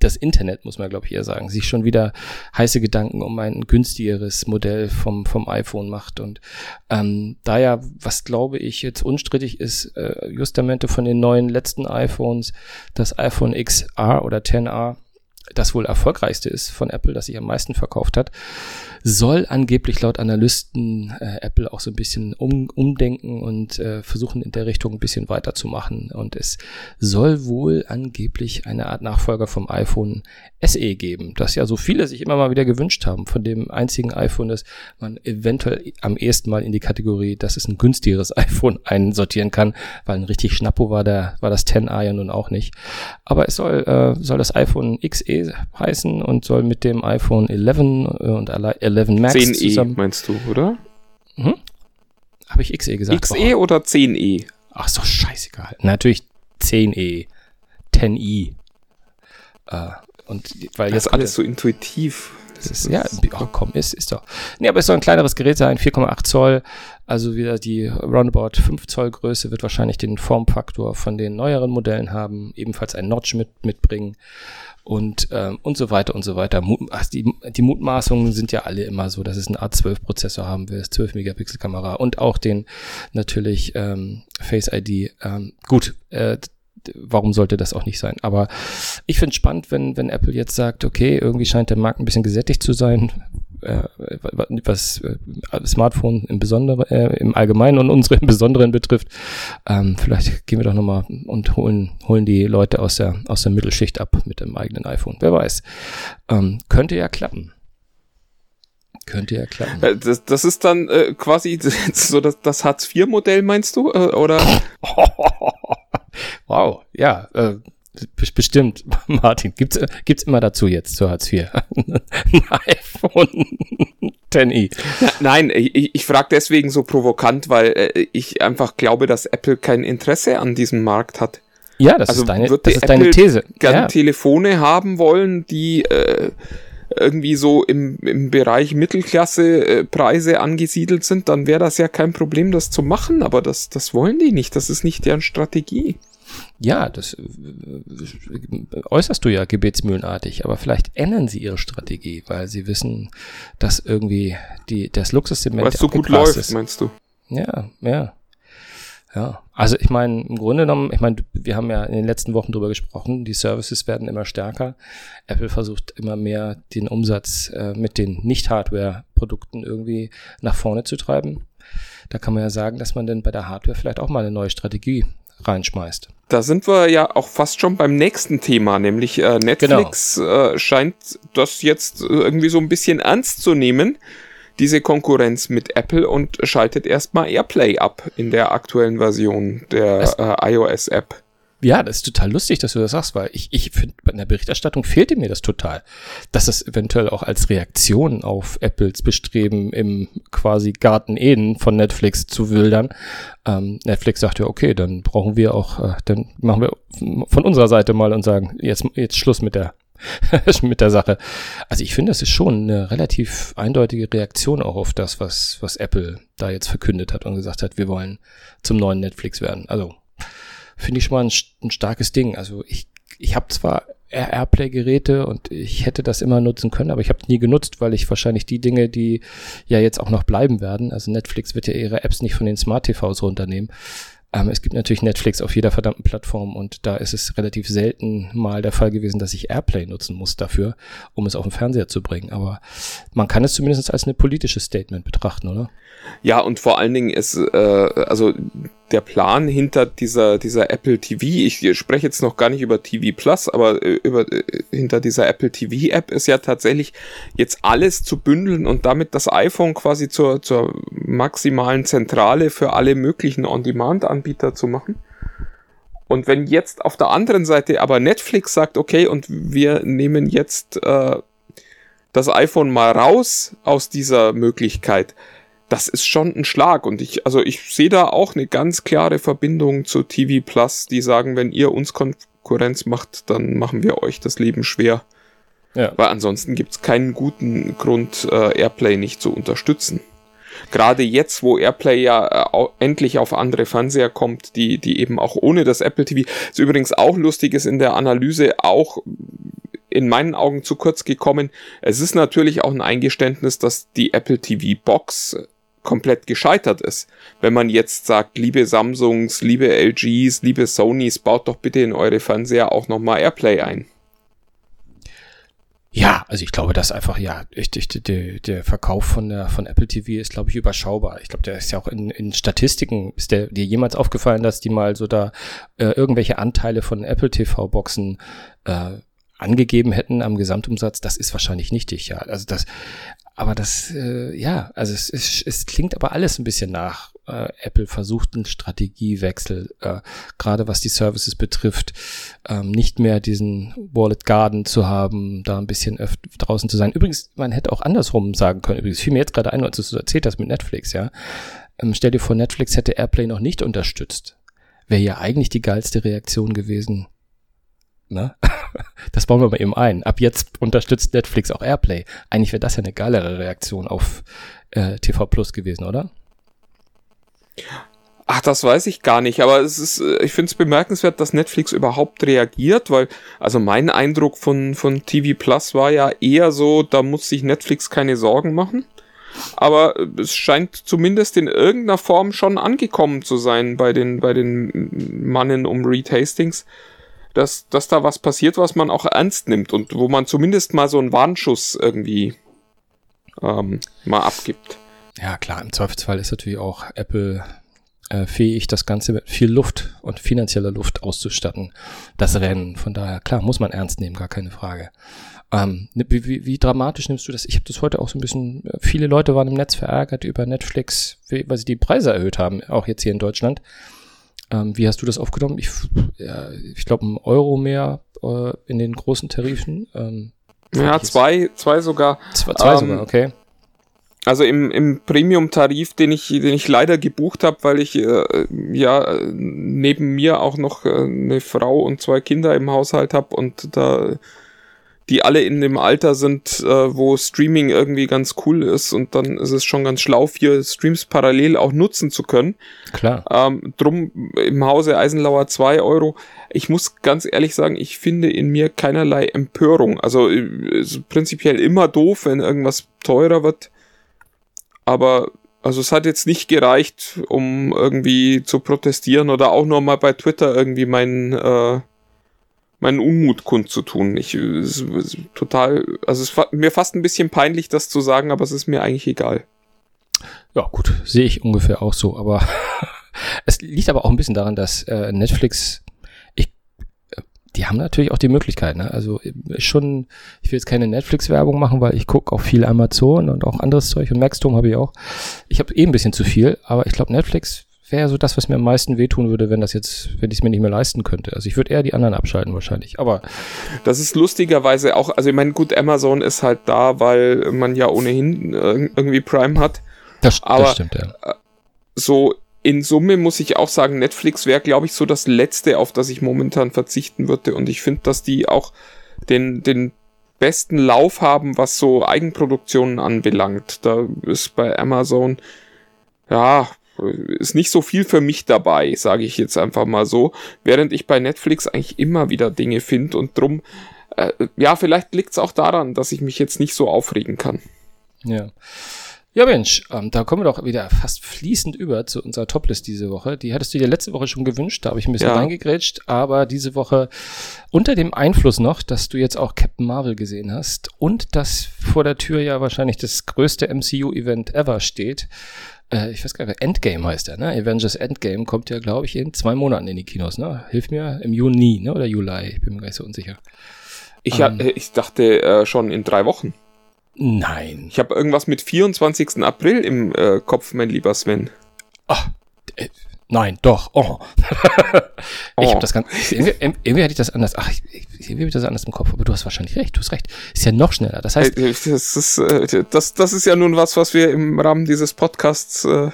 das Internet, muss man glaube ich eher sagen, sich schon wieder heiße Gedanken um ein günstigeres Modell vom, vom iPhone macht. Und ähm, da ja, was glaube ich jetzt unstrittig ist, äh, Justamente von den neuen letzten iPhones, das iPhone XR oder 10R, das wohl erfolgreichste ist von Apple, das sich am meisten verkauft hat, soll angeblich laut Analysten äh, Apple auch so ein bisschen um, umdenken und äh, versuchen in der Richtung ein bisschen weiterzumachen. Und es soll wohl angeblich eine Art Nachfolger vom iPhone SE geben, das ja so viele sich immer mal wieder gewünscht haben, von dem einzigen iPhone, das man eventuell am ersten Mal in die Kategorie, dass es ein günstigeres iPhone einsortieren kann, weil ein richtig Schnappo war der, war das 10a ja nun auch nicht. Aber es soll, äh, soll das iPhone XE heißen und soll mit dem iPhone 11 und 11 Max 10e zusammen. meinst du, oder? Hm? Habe ich XE gesagt? XE oder 10e? Ach, ist doch scheißegal. Natürlich 10e. 10i. Äh, und weil das ist alles so intuitiv. Das ist, ja, oh, komm, ist, ist doch. Nee, aber es soll ein kleineres Gerät sein, 4,8 Zoll. Also wieder die roundabout 5 Zoll Größe wird wahrscheinlich den Formfaktor von den neueren Modellen haben. Ebenfalls ein Notch mit, mitbringen und, ähm, und so weiter und so weiter. also die, die Mutmaßungen sind ja alle immer so, dass es einen A12-Prozessor haben will, 12 Megapixel Kamera und auch den natürlich ähm, Face ID. Ähm, gut, äh, warum sollte das auch nicht sein? Aber ich finde es spannend, wenn, wenn Apple jetzt sagt, okay, irgendwie scheint der Markt ein bisschen gesättigt zu sein, äh, was äh, Smartphone im Besonderen, äh, im Allgemeinen und unsere im Besonderen betrifft. Ähm, vielleicht gehen wir doch nochmal und holen, holen die Leute aus der, aus der Mittelschicht ab mit dem eigenen iPhone. Wer weiß. Ähm, könnte ja klappen. Könnte ja klappen. Äh, das, das ist dann äh, quasi so das, das Hartz-IV-Modell, meinst du? Äh, oder? wow, ja. Äh, Bestimmt, Martin. Gibt's, gibt's immer dazu jetzt zu Hartz IV? Ein iPhone 10i. Nein, ich, ich frage deswegen so provokant, weil äh, ich einfach glaube, dass Apple kein Interesse an diesem Markt hat. Ja, das also ist deine, das ist deine These. Gerne ja. Telefone haben wollen, die äh, irgendwie so im, im Bereich Mittelklasse äh, Preise angesiedelt sind, dann wäre das ja kein Problem, das zu machen, aber das, das wollen die nicht. Das ist nicht deren Strategie. Ja, das äußerst du ja gebetsmühlenartig, aber vielleicht ändern sie ihre Strategie, weil sie wissen, dass irgendwie die, das Luxussegment Weil es so gut läuft, ist. meinst du? Ja, ja. Ja, also ich meine, im Grunde genommen, ich meine, wir haben ja in den letzten Wochen drüber gesprochen, die Services werden immer stärker. Apple versucht immer mehr den Umsatz äh, mit den Nicht-Hardware-Produkten irgendwie nach vorne zu treiben. Da kann man ja sagen, dass man dann bei der Hardware vielleicht auch mal eine neue Strategie reinschmeißt. Da sind wir ja auch fast schon beim nächsten Thema, nämlich äh, Netflix genau. äh, scheint das jetzt irgendwie so ein bisschen ernst zu nehmen, diese Konkurrenz mit Apple und schaltet erstmal AirPlay ab in der aktuellen Version der äh, iOS-App. Ja, das ist total lustig, dass du das sagst, weil ich, ich finde, bei der Berichterstattung fehlte mir das total. Dass es eventuell auch als Reaktion auf Apples Bestreben im quasi Garten Eden von Netflix zu wildern. Ähm, Netflix sagt ja, okay, dann brauchen wir auch, äh, dann machen wir von unserer Seite mal und sagen, jetzt, jetzt Schluss mit der mit der Sache. Also ich finde, das ist schon eine relativ eindeutige Reaktion auch auf das, was, was Apple da jetzt verkündet hat und gesagt hat, wir wollen zum neuen Netflix werden. Also finde ich schon mal ein, ein, starkes Ding. Also ich, ich habe zwar Airplay-Geräte und ich hätte das immer nutzen können, aber ich habe nie genutzt, weil ich wahrscheinlich die Dinge, die ja jetzt auch noch bleiben werden, also Netflix wird ja ihre Apps nicht von den Smart TVs runternehmen, ähm, es gibt natürlich Netflix auf jeder verdammten Plattform und da ist es relativ selten mal der Fall gewesen, dass ich Airplay nutzen muss dafür, um es auf den Fernseher zu bringen. Aber man kann es zumindest als ein politisches Statement betrachten, oder? Ja, und vor allen Dingen ist, äh, also der Plan hinter dieser, dieser Apple TV, ich spreche jetzt noch gar nicht über TV Plus, aber äh, über, äh, hinter dieser Apple TV App ist ja tatsächlich jetzt alles zu bündeln und damit das iPhone quasi zur, zur maximalen Zentrale für alle möglichen On-Demand-Anbieter zu machen. Und wenn jetzt auf der anderen Seite aber Netflix sagt, okay, und wir nehmen jetzt äh, das iPhone mal raus aus dieser Möglichkeit, das ist schon ein Schlag. Und ich, also ich sehe da auch eine ganz klare Verbindung zu TV Plus, die sagen, wenn ihr uns Konkurrenz macht, dann machen wir euch das Leben schwer. Ja. Weil ansonsten gibt's keinen guten Grund, äh, Airplay nicht zu unterstützen. Gerade jetzt, wo Airplay ja äh, endlich auf andere Fernseher kommt, die, die eben auch ohne das Apple TV, ist übrigens auch lustig ist in der Analyse auch in meinen Augen zu kurz gekommen. Es ist natürlich auch ein Eingeständnis, dass die Apple TV Box komplett gescheitert ist. Wenn man jetzt sagt, liebe Samsungs, liebe LGs, liebe Sonys, baut doch bitte in eure Fernseher auch nochmal Airplay ein. Ja, also ich glaube, dass einfach, ja, ich, ich, der, der Verkauf von der von Apple TV ist, glaube ich, überschaubar. Ich glaube, der ist ja auch in, in Statistiken, ist der dir jemals aufgefallen, dass die mal so da äh, irgendwelche Anteile von Apple TV-Boxen äh, angegeben hätten am Gesamtumsatz? Das ist wahrscheinlich nichtig, ja. Also das, aber das, äh, ja, also es, es, es klingt aber alles ein bisschen nach. Äh, Apple versucht einen Strategiewechsel, äh, gerade was die Services betrifft, ähm, nicht mehr diesen Wallet Garden zu haben, da ein bisschen draußen zu sein. Übrigens, man hätte auch andersrum sagen können. Übrigens fiel mir jetzt gerade ein, als du erzählt hast mit Netflix, ja. Ähm, stell dir vor, Netflix hätte Airplay noch nicht unterstützt. Wäre ja eigentlich die geilste Reaktion gewesen. Ne? Das bauen wir mal eben ein. Ab jetzt unterstützt Netflix auch Airplay. Eigentlich wäre das ja eine geilere Reaktion auf äh, TV Plus gewesen, oder? Ach, das weiß ich gar nicht, aber es ist, äh, ich finde es bemerkenswert, dass Netflix überhaupt reagiert, weil, also mein Eindruck von, von TV Plus war ja eher so, da muss sich Netflix keine Sorgen machen. Aber es scheint zumindest in irgendeiner Form schon angekommen zu sein bei den, bei den Mannen um Reed Hastings dass, dass da was passiert, was man auch ernst nimmt und wo man zumindest mal so einen Warnschuss irgendwie ähm, mal abgibt. Ja, klar, im Zweifelsfall ist natürlich auch Apple äh, fähig, das Ganze mit viel Luft und finanzieller Luft auszustatten. Das Rennen. Von daher, klar, muss man ernst nehmen, gar keine Frage. Ähm, ne, wie, wie, wie dramatisch nimmst du das? Ich habe das heute auch so ein bisschen, äh, viele Leute waren im Netz verärgert über Netflix, weil sie die Preise erhöht haben, auch jetzt hier in Deutschland. Ähm, wie hast du das aufgenommen? Ich, ja, ich glaube, ein Euro mehr äh, in den großen Tarifen. Ähm, Ja, zwei, zwei sogar. zwei, zwei Ähm, sogar, okay. Also im, im Premium-Tarif, den ich, den ich leider gebucht habe, weil ich äh, ja neben mir auch noch äh, eine Frau und zwei Kinder im Haushalt habe und da die alle in dem Alter sind, äh, wo Streaming irgendwie ganz cool ist und dann ist es schon ganz schlau, vier Streams parallel auch nutzen zu können. Klar. Ähm, drum im Hause Eisenlauer 2 Euro. Ich muss ganz ehrlich sagen, ich finde in mir keinerlei Empörung. Also äh, ist prinzipiell immer doof, wenn irgendwas teurer wird. Aber also es hat jetzt nicht gereicht, um irgendwie zu protestieren oder auch nur mal bei Twitter irgendwie meinen äh, meinen Unmut kundzutun. Ich es, es, total, also es war mir fast ein bisschen peinlich, das zu sagen, aber es ist mir eigentlich egal. Ja, gut, sehe ich ungefähr auch so, aber es liegt aber auch ein bisschen daran, dass äh, Netflix, ich, äh, die haben natürlich auch die Möglichkeit, ne? Also ist schon, ich will jetzt keine Netflix-Werbung machen, weil ich gucke auch viel Amazon und auch anderes Zeug und Maxdome habe ich auch. Ich habe eh ein bisschen zu viel, aber ich glaube, Netflix wäre so das, was mir am meisten wehtun würde, wenn das jetzt, wenn ich es mir nicht mehr leisten könnte. Also ich würde eher die anderen abschalten wahrscheinlich. Aber Das ist lustigerweise auch, also ich meine, gut, Amazon ist halt da, weil man ja ohnehin äh, irgendwie Prime hat. das, Aber- das stimmt, ja. So in Summe muss ich auch sagen, Netflix wäre, glaube ich, so das Letzte, auf das ich momentan verzichten würde. Und ich finde, dass die auch den, den besten Lauf haben, was so Eigenproduktionen anbelangt. Da ist bei Amazon, ja, ist nicht so viel für mich dabei, sage ich jetzt einfach mal so. Während ich bei Netflix eigentlich immer wieder Dinge finde und drum, äh, ja, vielleicht liegt es auch daran, dass ich mich jetzt nicht so aufregen kann. Ja. Ja, Mensch, ähm, da kommen wir doch wieder fast fließend über zu unserer Toplist diese Woche. Die hattest du dir letzte Woche schon gewünscht, da habe ich ein bisschen Ja. reingegrätscht, aber diese Woche unter dem Einfluss noch, dass du jetzt auch Captain Marvel gesehen hast und dass vor der Tür ja wahrscheinlich das größte MCU-Event ever steht. Äh, ich weiß gar nicht, Endgame heißt er, ne? Avengers Endgame kommt ja, glaube ich, in zwei Monaten in die Kinos, ne? Hilf mir, im Juni, ne? Oder Juli, ich bin mir gar nicht so unsicher. Ich, Ähm. ha- ich dachte äh, schon in drei Wochen. Nein. Ich habe irgendwas mit 24. April im äh, Kopf, mein lieber Sven. Äh, Nein, doch. Oh. ich Oh. habe das ganz. Irgendwie, irgendwie hatte ich das anders. Ach, ich, irgendwie habe ich das anders im Kopf. Aber du hast wahrscheinlich recht. Du hast recht. Ist ja noch schneller. Das heißt, Äh, Das ist, äh, das, das ist ja nun was, was wir im Rahmen dieses Podcasts äh,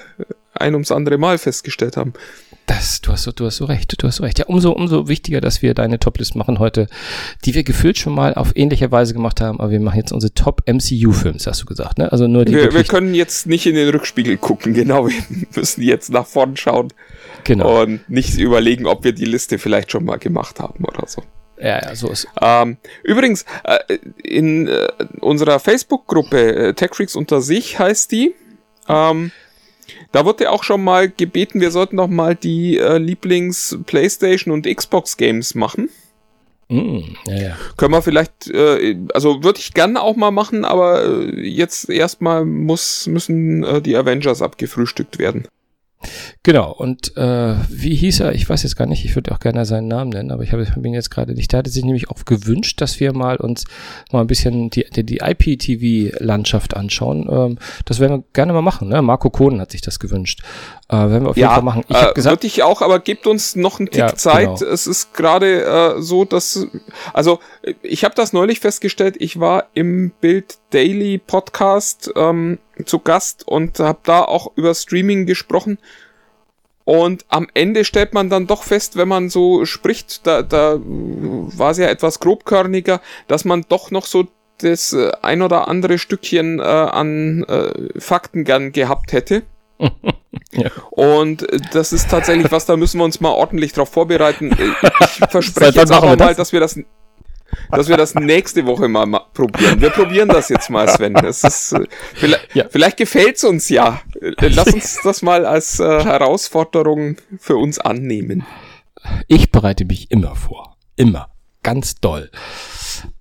ein ums andere Mal festgestellt haben. Das, du hast so, du hast so recht. Du hast so recht. Ja, umso, umso wichtiger, dass wir deine Toplist machen heute, die wir gefühlt schon mal auf ähnliche Weise gemacht haben. Aber wir machen jetzt unsere Top MCU-Films, hast du gesagt, ne? Also nur die Wir, wir können jetzt nicht in den Rückspiegel gucken, genau. Wir müssen jetzt nach vorn schauen genau. und nicht überlegen, ob wir die Liste vielleicht schon mal gemacht haben oder so. Ja, ja, so ist. Ähm, übrigens, äh, in äh, unserer Facebook-Gruppe äh, TechFreaks unter sich heißt die. Ähm, da wurde auch schon mal gebeten, wir sollten doch mal die äh, Lieblings-PlayStation und Xbox-Games machen. Mm, ja, ja. Können wir vielleicht, äh, also würde ich gerne auch mal machen, aber äh, jetzt erstmal muss, müssen äh, die Avengers abgefrühstückt werden. Genau, und äh, wie hieß er? Ich weiß jetzt gar nicht, ich würde auch gerne seinen Namen nennen, aber ich habe hab ihn jetzt gerade nicht. Der hatte sich nämlich auch gewünscht, dass wir mal uns mal ein bisschen die, die, die IPTV-Landschaft anschauen. Ähm, das werden wir gerne mal machen, ne? Marco Kohn hat sich das gewünscht. Äh, werden wir auf jeden Fall machen. Ich äh, habe gesagt, würde ich auch, aber gebt uns noch einen Tick Ja, Zeit. genau. Es ist gerade äh, so, dass also ich habe das neulich festgestellt. Ich war im Bild Daily Podcast ähm, zu Gast und habe da auch über Streaming gesprochen. Und am Ende stellt man dann doch fest, wenn man so spricht, da, da war es ja etwas grobkörniger, dass man doch noch so das äh, ein oder andere Stückchen äh, an äh, Fakten gern gehabt hätte. Ja. Und äh, das ist tatsächlich was, da müssen wir uns mal ordentlich drauf vorbereiten. Äh, Ich verspreche jetzt aber mal, das? dass wir das, dass wir das nächste Woche mal ma probieren. Wir probieren das jetzt mal, Sven. Das ist, äh, vielleicht, Ja. vielleicht gefällt's uns ja. Äh, Lass uns das mal als äh, Herausforderung für uns annehmen. ich bereite mich immer vor. Immer. Ganz doll.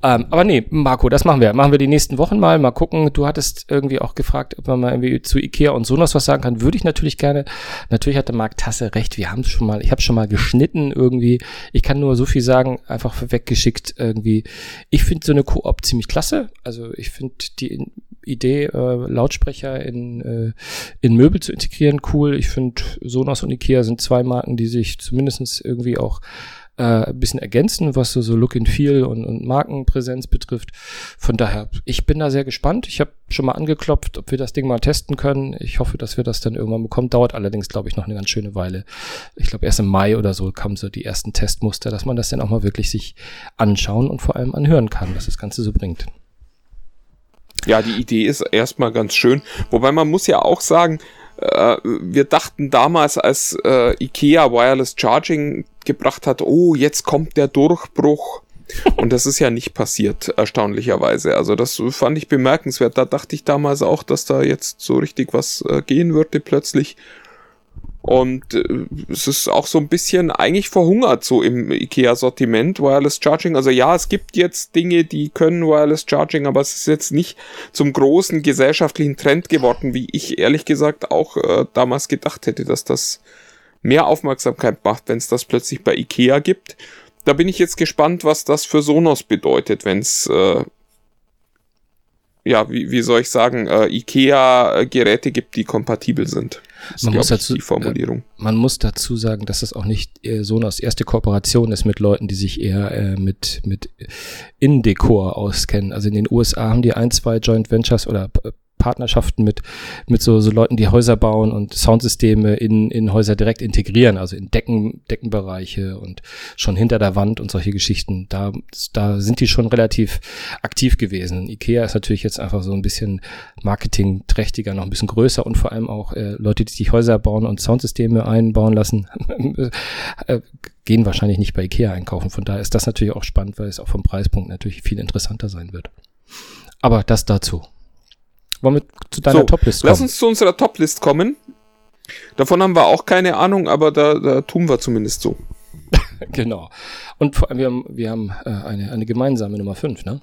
Ähm, aber nee, Marco, das machen wir. Machen wir die nächsten Wochen mal. Mal gucken. Du hattest irgendwie auch gefragt, ob man mal irgendwie zu Ikea und Sonos was sagen kann. Würde ich natürlich gerne. Natürlich hatte Marc Tasse recht. Wir haben es schon mal, ich habe schon mal geschnitten irgendwie. Ich kann nur so viel sagen, einfach weggeschickt irgendwie. Ich finde so eine Koop ziemlich klasse. Also ich finde die Idee, äh, Lautsprecher in, äh, in Möbel zu integrieren, cool. Ich finde Sonos und Ikea sind zwei Marken, die sich zumindestens irgendwie auch äh, ein bisschen ergänzen, was so, so Look and Feel und, und Markenpräsenz betrifft. Von daher, ich bin da sehr gespannt. Ich habe schon mal angeklopft, ob wir das Ding mal testen können. Ich hoffe, dass wir das dann irgendwann bekommen. Dauert allerdings, glaube ich, noch eine ganz schöne Weile. Ich glaube, erst im Mai oder so kamen so die ersten Testmuster, dass man das dann auch mal wirklich sich anschauen und vor allem anhören kann, was das Ganze so bringt. Ja, die Idee ist erstmal ganz schön. Wobei man muss ja auch sagen, äh, wir dachten damals, als äh, IKEA Wireless Charging gebracht hat, oh, jetzt kommt der Durchbruch. Und das ist ja nicht passiert, erstaunlicherweise. Also das fand ich bemerkenswert. Da dachte ich damals auch, dass da jetzt so richtig was äh, gehen würde plötzlich. Und äh, es ist auch so ein bisschen eigentlich verhungert so im IKEA-Sortiment, Wireless Charging. Also ja, es gibt jetzt Dinge, die können Wireless Charging, aber es ist jetzt nicht zum großen gesellschaftlichen Trend geworden, wie ich ehrlich gesagt auch äh, damals gedacht hätte, dass das mehr Aufmerksamkeit macht, wenn es das plötzlich bei IKEA gibt. Da bin ich jetzt gespannt, was das für Sonos bedeutet, wenn es äh, ja, wie, wie soll ich sagen, äh, IKEA-Geräte gibt, die kompatibel sind. Das man muss dazu, die Formulierung. Äh, man muss dazu sagen, dass es auch nicht äh, Sonos erste Kooperation ist mit Leuten, die sich eher äh, mit, mit Indekor auskennen. Also in den USA haben die ein, zwei Joint Ventures oder Partnerschaften mit, mit so, so Leuten, die Häuser bauen und Soundsysteme in, in Häuser direkt integrieren, also in Decken, Deckenbereiche und schon hinter der Wand und solche Geschichten. Da, da sind die schon relativ aktiv gewesen. Ikea ist natürlich jetzt einfach so ein bisschen marketingträchtiger, noch ein bisschen größer und vor allem auch äh, Leute, die sich Häuser bauen und Soundsysteme einbauen lassen, äh, gehen wahrscheinlich nicht bei Ikea einkaufen. Von daher ist das natürlich auch spannend, weil es auch vom Preispunkt natürlich viel interessanter sein wird. Aber das dazu. Wollen wir zu deiner so, Toplist kommen? Lass uns zu unserer Toplist kommen. Davon haben wir auch keine Ahnung, aber da, da tun wir zumindest so. genau. Und vor allem, wir haben, wir haben äh, eine, eine gemeinsame Nummer 5, ne?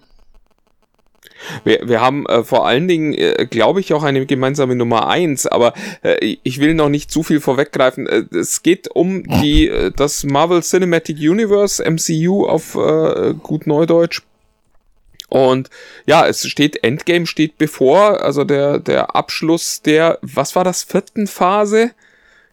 Wir, wir haben äh, vor allen Dingen, äh, glaube ich, auch eine gemeinsame Nummer 1, aber äh, ich will noch nicht zu viel vorweggreifen. Äh, es geht um die, äh, das Marvel Cinematic Universe, MCU auf äh, gut Neudeutsch. Und ja, es steht, Endgame steht bevor, also der, der Abschluss der, was war das, vierten Phase?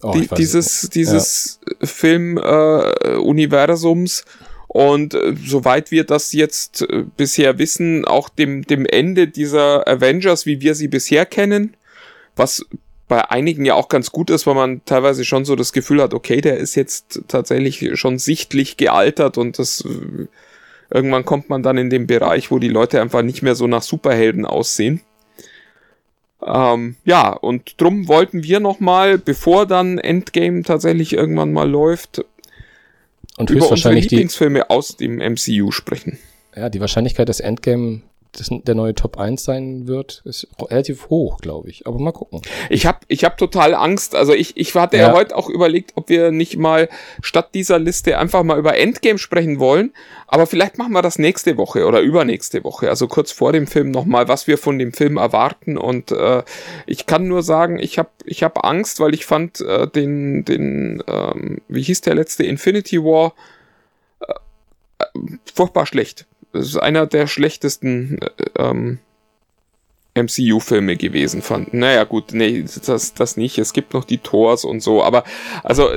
Oh, Die, dieses dieses ja. Film-Universums. Äh, und äh, soweit wir das jetzt äh, bisher wissen, auch dem, dem Ende dieser Avengers, wie wir sie bisher kennen, was bei einigen ja auch ganz gut ist, weil man teilweise schon so das Gefühl hat, okay, der ist jetzt tatsächlich schon sichtlich gealtert und das äh, Irgendwann kommt man dann in den Bereich, wo die Leute einfach nicht mehr so nach Superhelden aussehen. Ähm, ja, und drum wollten wir nochmal, bevor dann Endgame tatsächlich irgendwann mal läuft, und über unsere Lieblingsfilme aus dem MCU sprechen. Ja, die Wahrscheinlichkeit, dass Endgame das der neue Top 1 sein wird, ist relativ hoch, glaube ich. Aber mal gucken. Ich habe ich hab total Angst. Also ich, ich hatte ja. ja heute auch überlegt, ob wir nicht mal statt dieser Liste einfach mal über Endgame sprechen wollen. Aber vielleicht machen wir das nächste Woche oder übernächste Woche. Also kurz vor dem Film nochmal, was wir von dem Film erwarten. Und äh, ich kann nur sagen, ich habe ich hab Angst, weil ich fand äh, den, den ähm, wie hieß der letzte, Infinity War, äh, äh furchtbar schlecht ist einer der schlechtesten äh, ähm, MCU-Filme gewesen fand. Naja, gut, nee, das, das nicht. Es gibt noch die Tors und so, aber also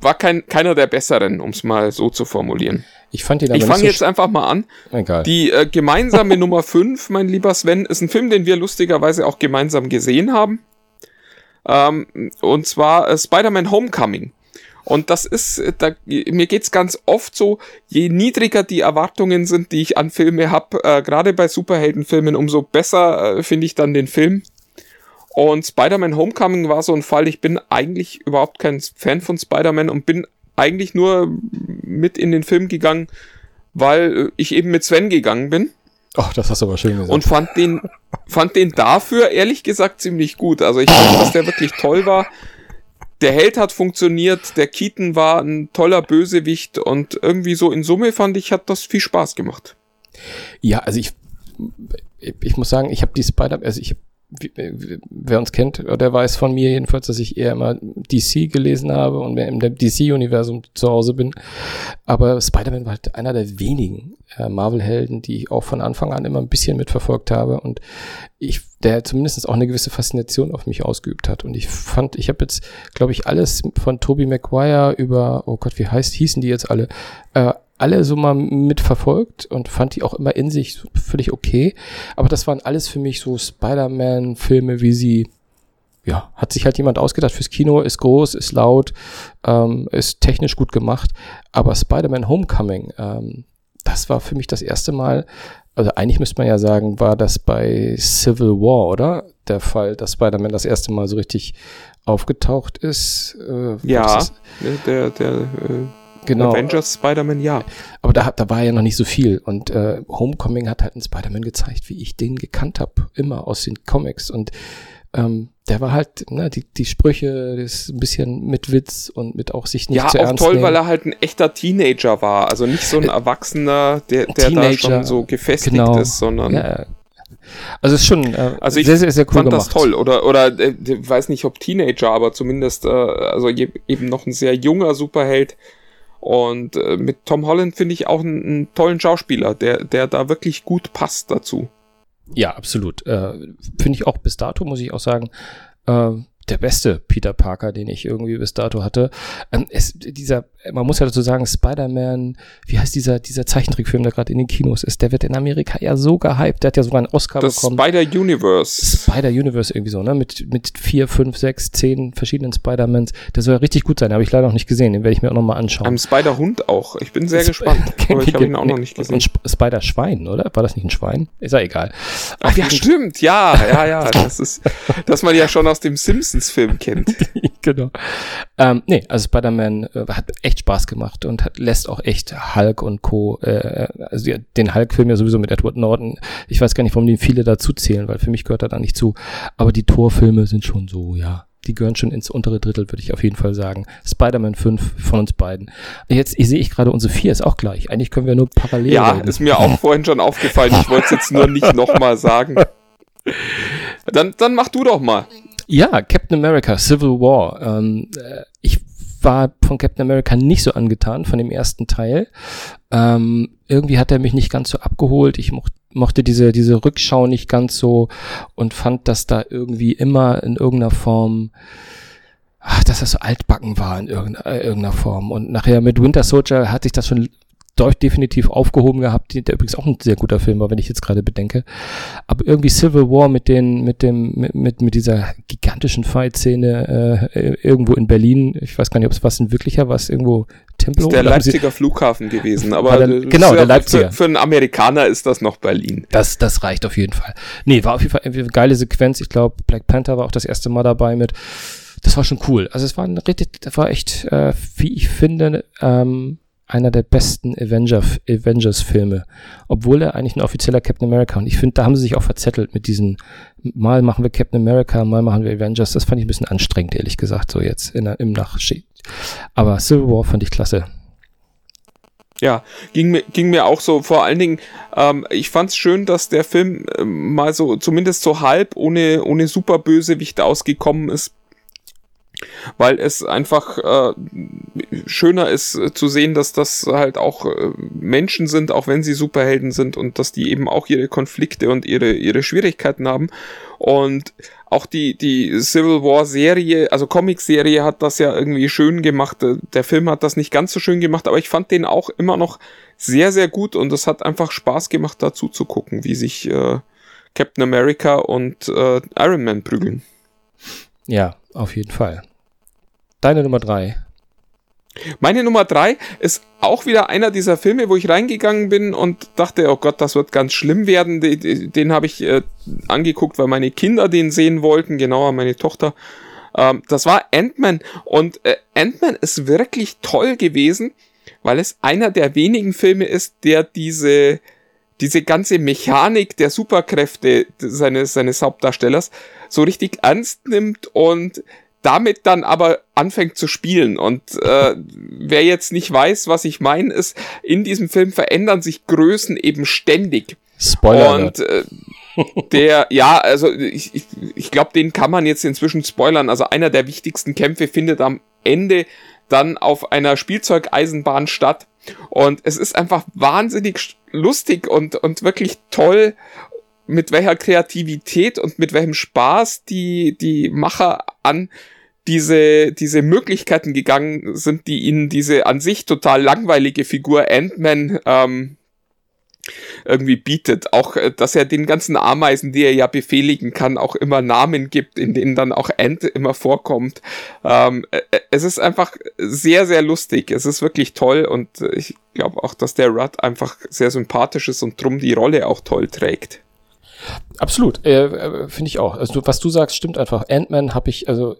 war kein, keiner der besseren, um es mal so zu formulieren. Ich fand ihn aber Ich fange so jetzt einfach mal an. Egal. Die äh, gemeinsame Nummer 5, mein lieber Sven, ist ein Film, den wir lustigerweise auch gemeinsam gesehen haben. Ähm, und zwar äh, Spider-Man Homecoming. Und das ist, äh, da, mir geht's ganz oft so, je niedriger die Erwartungen sind, die ich an Filme habe, äh, gerade bei Superheldenfilmen, umso besser äh, finde ich dann den Film. Und Spider-Man Homecoming war so ein Fall, ich bin eigentlich überhaupt kein Fan von Spider-Man und bin eigentlich nur mit in den Film gegangen, weil äh, ich eben mit Sven gegangen bin. Ach, das hast du aber schön gesagt. Und fand den, fand den dafür ehrlich gesagt ziemlich gut. Also ich fand, dass der wirklich toll war der Held hat funktioniert, der Keaton war ein toller Bösewicht und irgendwie so in Summe fand ich, hat das viel Spaß gemacht. Ja, also ich, ich muss sagen, ich habe die Spider, also ich wer uns kennt, der weiß von mir jedenfalls, dass ich eher immer DC gelesen habe und mehr im DC-Universum zu Hause bin. Aber Spider-Man war halt einer der wenigen äh, Marvel-Helden, die ich auch von Anfang an immer ein bisschen mitverfolgt habe und ich, der zumindest auch eine gewisse Faszination auf mich ausgeübt hat. Und ich fand, ich habe jetzt, glaube ich, alles von Tobey Maguire über, oh Gott, wie heißt, hießen die jetzt alle, äh, alle so mal mitverfolgt und fand die auch immer in sich völlig okay. Aber das waren alles für mich so Spider-Man-Filme, wie sie, ja, hat sich halt jemand ausgedacht fürs Kino, ist groß, ist laut, ähm, ist technisch gut gemacht. Aber Spider-Man Homecoming, ähm, das war für mich das erste Mal, also eigentlich müsste man ja sagen, war das bei Civil War, oder? Der Fall, dass Spider-Man das erste Mal so richtig aufgetaucht ist. Äh, ja, der, der, äh Genau. Avengers, Spider-Man, ja. Aber da, da war ja noch nicht so viel. Und äh, Homecoming hat halt einen Spider-Man gezeigt, wie ich den gekannt habe, immer aus den Comics. Und ähm, der war halt, ne, die, die Sprüche, das ein bisschen mit Witz und mit auch sich nicht ja, zu ernst Ja, auch toll, nehmen. weil er halt ein echter Teenager war. Also nicht so ein äh, Erwachsener, der, der Teenager, da schon so gefestigt genau. ist, sondern... Ja, also es ist schon äh, also ich sehr, sehr, sehr cool fand gemacht. das toll. Oder, oder äh, weiß nicht, ob Teenager, aber zumindest äh, also eben noch ein sehr junger Superheld, und äh, mit Tom Holland finde ich auch einen, tollen Schauspieler, der, der da wirklich gut passt dazu. Ja, absolut. Äh, finde ich auch bis dato, muss ich auch sagen. Äh, der beste Peter Parker, den ich irgendwie bis dato hatte. Ähm, es, dieser, man muss ja dazu sagen, Spider-Man, wie heißt dieser, dieser Zeichentrickfilm, der gerade in den Kinos ist, der wird in Amerika ja so gehypt, der hat ja sogar einen Oscar das bekommen. Spider-Universe. Spider-Universe irgendwie so, ne? Mit, mit vier, fünf, sechs, zehn verschiedenen Spider-Mans. Der soll ja richtig gut sein, habe ich leider noch nicht gesehen, den werde ich mir auch nochmal anschauen. Ein Spider-Hund auch. Ich bin sehr Sp gespannt, aber ich habe ihn auch noch nicht gesehen. Ein Spider-Schwein, oder? War das nicht ein Schwein? Ist ja egal. Ach ja, stimmt, ja, ja, ja. Das ist, dass man ja schon aus dem Simpsons-Film kennt. genau. Ähm, nee, also Spider-Man äh, hat echt Spaß gemacht und hat, lässt auch echt Hulk und Co. Äh, also den Hulk-Film ja sowieso mit Edward Norton. Ich weiß gar nicht, warum die viele dazu zählen, weil für mich gehört er da nicht zu. Aber die Torfilme sind schon so, ja. Die gehören schon ins untere Drittel, würde ich auf jeden Fall sagen. Spider-Man 5 von uns beiden. Jetzt ich sehe ich gerade, unsere 4 ist auch gleich. Eigentlich können wir nur parallel. Ja, reden. ist mir auch vorhin schon aufgefallen. Ich wollte es jetzt nur nicht nochmal sagen. Dann, dann mach du doch mal. Ja, Captain America, Civil War. Ähm, äh, war von Captain America nicht so angetan, von dem ersten Teil. Ähm, irgendwie hat er mich nicht ganz so abgeholt. Ich mochte mochte diese, diese Rückschau nicht ganz so und fand, dass da irgendwie immer in irgendeiner Form, ach, dass das so altbacken war in irgendeiner, irgendeiner Form. Und nachher mit Winter Soldier hat sich das schon definitiv aufgehoben gehabt, der übrigens auch ein sehr guter Film war, wenn ich jetzt gerade bedenke. Aber irgendwie Civil War mit den, mit dem, mit, mit, mit dieser gigantischen Fight-Szene äh, irgendwo in Berlin, ich weiß gar nicht, ob es was ein wirklicher war, irgendwo Tempelhof. Ist der Leipziger Flughafen gewesen, aber der, genau, der Leipziger. Für, für einen Amerikaner ist das noch Berlin. Das, das reicht auf jeden Fall. Nee, war auf jeden Fall eine geile Sequenz. Ich glaube, Black Panther war auch das erste Mal dabei mit. Das war schon cool. Also es war ein richtig, das war echt, äh, wie ich finde, ähm, einer der besten Avenger, Avengers-Filme, obwohl er eigentlich ein offizieller Captain America und ich finde, da haben sie sich auch verzettelt mit diesen, mal machen wir Captain America, mal machen wir Avengers, das fand ich ein bisschen anstrengend, ehrlich gesagt, so jetzt in, im Nachschied. Aber Civil War fand ich klasse. Ja, ging mir, ging mir auch so. Vor allen Dingen, ähm, ich fand's schön, dass der Film äh, mal so, zumindest so halb ohne, ohne Superbösewicht ausgekommen ist weil es einfach äh, schöner ist äh, zu sehen, dass das halt auch äh, Menschen sind, auch wenn sie Superhelden sind und dass die eben auch ihre Konflikte und ihre ihre Schwierigkeiten haben und auch die die Civil War Serie, also Comic Serie hat das ja irgendwie schön gemacht. Äh, der Film hat das nicht ganz so schön gemacht, aber ich fand den auch immer noch sehr sehr gut und es hat einfach Spaß gemacht dazu zu gucken, wie sich äh, Captain America und äh, Iron Man prügeln. Ja, auf jeden Fall. Deine Nummer drei. Meine Nummer drei ist auch wieder einer dieser Filme, wo ich reingegangen bin und dachte, oh Gott, das wird ganz schlimm werden. Den, den habe ich äh, angeguckt, weil meine Kinder den sehen wollten, genauer meine Tochter. Ähm, das war Ant-Man und äh, Ant-Man ist wirklich toll gewesen, weil es einer der wenigen Filme ist, der diese diese ganze Mechanik der Superkräfte seines, seines Hauptdarstellers so richtig ernst nimmt und damit dann aber anfängt zu spielen. Und äh, wer jetzt nicht weiß, was ich meine, ist, in diesem Film verändern sich Größen eben ständig. Spoiler. Und äh, der, ja, also ich, ich, ich glaube, den kann man jetzt inzwischen spoilern. Also einer der wichtigsten Kämpfe findet am Ende dann auf einer Spielzeugeisenbahn statt. Und es ist einfach wahnsinnig lustig und, und wirklich toll, mit welcher Kreativität und mit welchem Spaß die, die Macher an diese, diese Möglichkeiten gegangen sind, die ihnen diese an sich total langweilige Figur Ant-Man ähm, irgendwie bietet. Auch, äh, dass er den ganzen Ameisen, die er ja befehligen kann, auch immer Namen gibt, in denen dann auch Ant immer vorkommt. Ähm, äh, äh, es ist einfach sehr, sehr lustig. Es ist wirklich toll und ich glaube auch, dass der Rudd einfach sehr sympathisch ist und drum die Rolle auch toll trägt. Absolut, äh, finde ich auch. Also was du sagst, stimmt einfach. Ant-Man habe ich also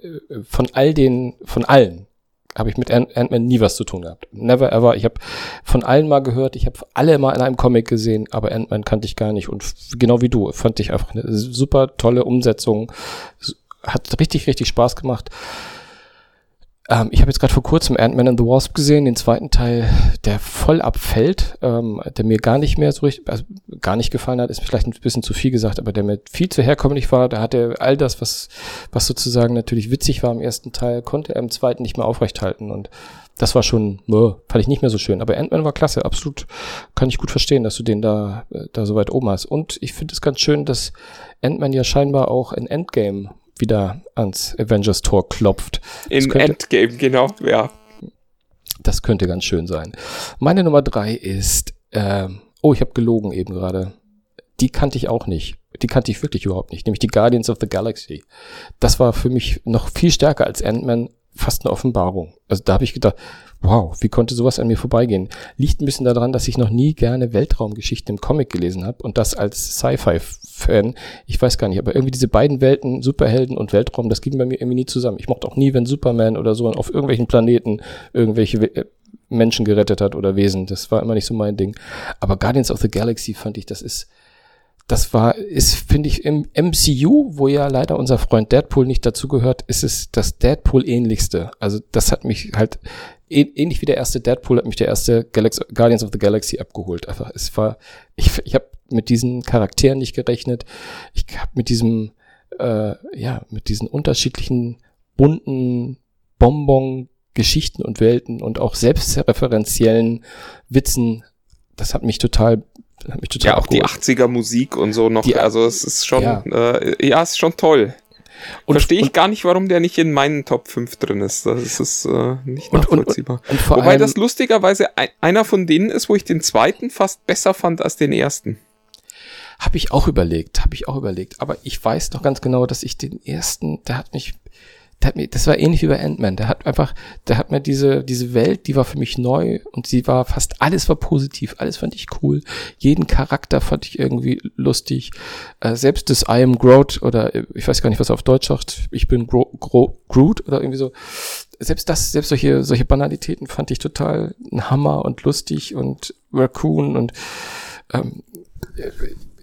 von all den, von allen habe ich mit Ant-Man nie was zu tun gehabt. Never ever. Ich habe von allen mal gehört, ich habe alle mal in einem Comic gesehen, aber Ant-Man kannte ich gar nicht. Und genau wie du, fand ich einfach eine super tolle Umsetzung. Hat richtig, richtig Spaß gemacht. Ähm, ich habe jetzt gerade vor kurzem Ant-Man and the Wasp gesehen, den zweiten Teil, der voll abfällt, ähm, der mir gar nicht mehr so richtig, also gar nicht gefallen hat, ist vielleicht ein bisschen zu viel gesagt, aber der mir viel zu herkömmlich war. Da hatte all das, was, was sozusagen natürlich witzig war im ersten Teil, konnte er im zweiten nicht mehr aufrechthalten und das war schon, äh, fand ich nicht mehr so schön. Aber Ant-Man war klasse, absolut. Kann ich gut verstehen, dass du den da, äh, da so weit oben hast. Und ich finde es ganz schön, dass Ant-Man ja scheinbar auch in Endgame wieder ans Avengers Tor klopft. In Endgame, genau, ja. Das könnte ganz schön sein. Meine Nummer drei ist, äh, oh, ich habe gelogen eben gerade. Die kannte ich auch nicht. Die kannte ich wirklich überhaupt nicht. Nämlich die Guardians of the Galaxy. Das war für mich noch viel stärker als Ant-Man fast eine Offenbarung. Also da habe ich gedacht, wow, wie konnte sowas an mir vorbeigehen? Liegt ein bisschen daran, dass ich noch nie gerne Weltraumgeschichten im Comic gelesen habe und das als Sci-Fi-Fan, ich weiß gar nicht, aber irgendwie diese beiden Welten, Superhelden und Weltraum, das ging bei mir irgendwie nie zusammen. Ich mochte auch nie, wenn Superman oder so auf irgendwelchen Planeten irgendwelche äh, Menschen gerettet hat oder Wesen. Das war immer nicht so mein Ding. Aber Guardians of the Galaxy fand ich, das ist das war, ist, finde ich, im MCU, wo ja leider unser Freund Deadpool nicht dazugehört, ist es das Deadpool-ähnlichste. Also das hat mich halt, ähnlich wie der erste Deadpool, hat mich der erste Galaxy, Guardians of the Galaxy abgeholt. Einfach, es war, ich, ich habe mit diesen Charakteren nicht gerechnet. Ich habe mit diesem, äh, ja, mit diesen unterschiedlichen bunten Bonbon Geschichten und Welten und auch selbstreferenziellen Witzen, das hat mich total hat mich total ja, auch die 80er Musik und so noch. Die, also es ist schon, ja, äh, ja es ist schon toll. Und verstehe ich gar nicht, warum der nicht in meinen Top 5 drin ist. Das ist äh, nicht nachvollziehbar. Und, und, und Wobei das lustigerweise ein, einer von denen ist, wo ich den zweiten fast besser fand als den ersten. Habe ich auch überlegt, habe ich auch überlegt. Aber ich weiß doch ganz genau, dass ich den ersten, der hat mich hat mir, das war ähnlich wie bei Ant-Man. Der hat einfach, der hat mir diese, diese Welt, die war für mich neu und sie war fast, alles war positiv, alles fand ich cool. Jeden Charakter fand ich irgendwie lustig. Äh, selbst das I am Groot oder ich weiß gar nicht, was er auf Deutsch sagt. Ich bin Gro Gro Groot oder irgendwie so. Selbst das, selbst solche, solche Banalitäten fand ich total ein Hammer und lustig und Raccoon und ähm,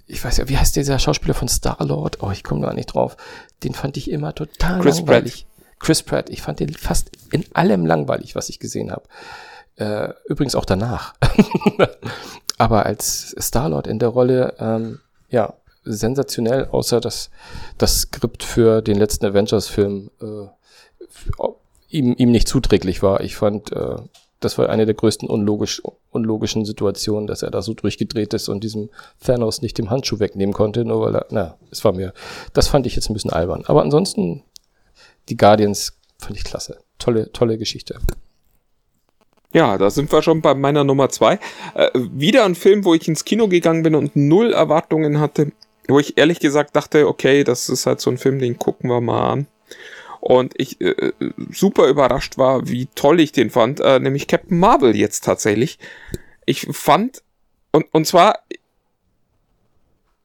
ich weiß ja, wie heißt dieser Schauspieler von Star-Lord? Oh, ich komme da nicht drauf. Den fand ich immer total Chris langweilig. Pratt. Chris Pratt. Ich fand den fast in allem langweilig, was ich gesehen habe. Äh, übrigens auch danach. Aber als Star-Lord in der Rolle, ähm, ja, sensationell, außer dass das Skript für den letzten Avengers-Film äh, ihm, ihm nicht zuträglich war. Ich fand, äh, das war eine der größten unlogisch, unlogischen Situationen, dass er da so durchgedreht ist und diesem Thanos nicht den Handschuh wegnehmen konnte, nur weil er, na, es war mir, das fand ich jetzt ein bisschen albern. Aber ansonsten, die Guardians fand ich klasse. Tolle, tolle Geschichte. Ja, da sind wir schon bei meiner Nummer zwei. Äh, wieder ein Film, wo ich ins Kino gegangen bin und null Erwartungen hatte, wo ich ehrlich gesagt dachte, okay, das ist halt so ein Film, den gucken wir mal an und ich äh, super überrascht war, wie toll ich den fand, äh, nämlich Captain Marvel jetzt tatsächlich. Ich fand, und, und zwar,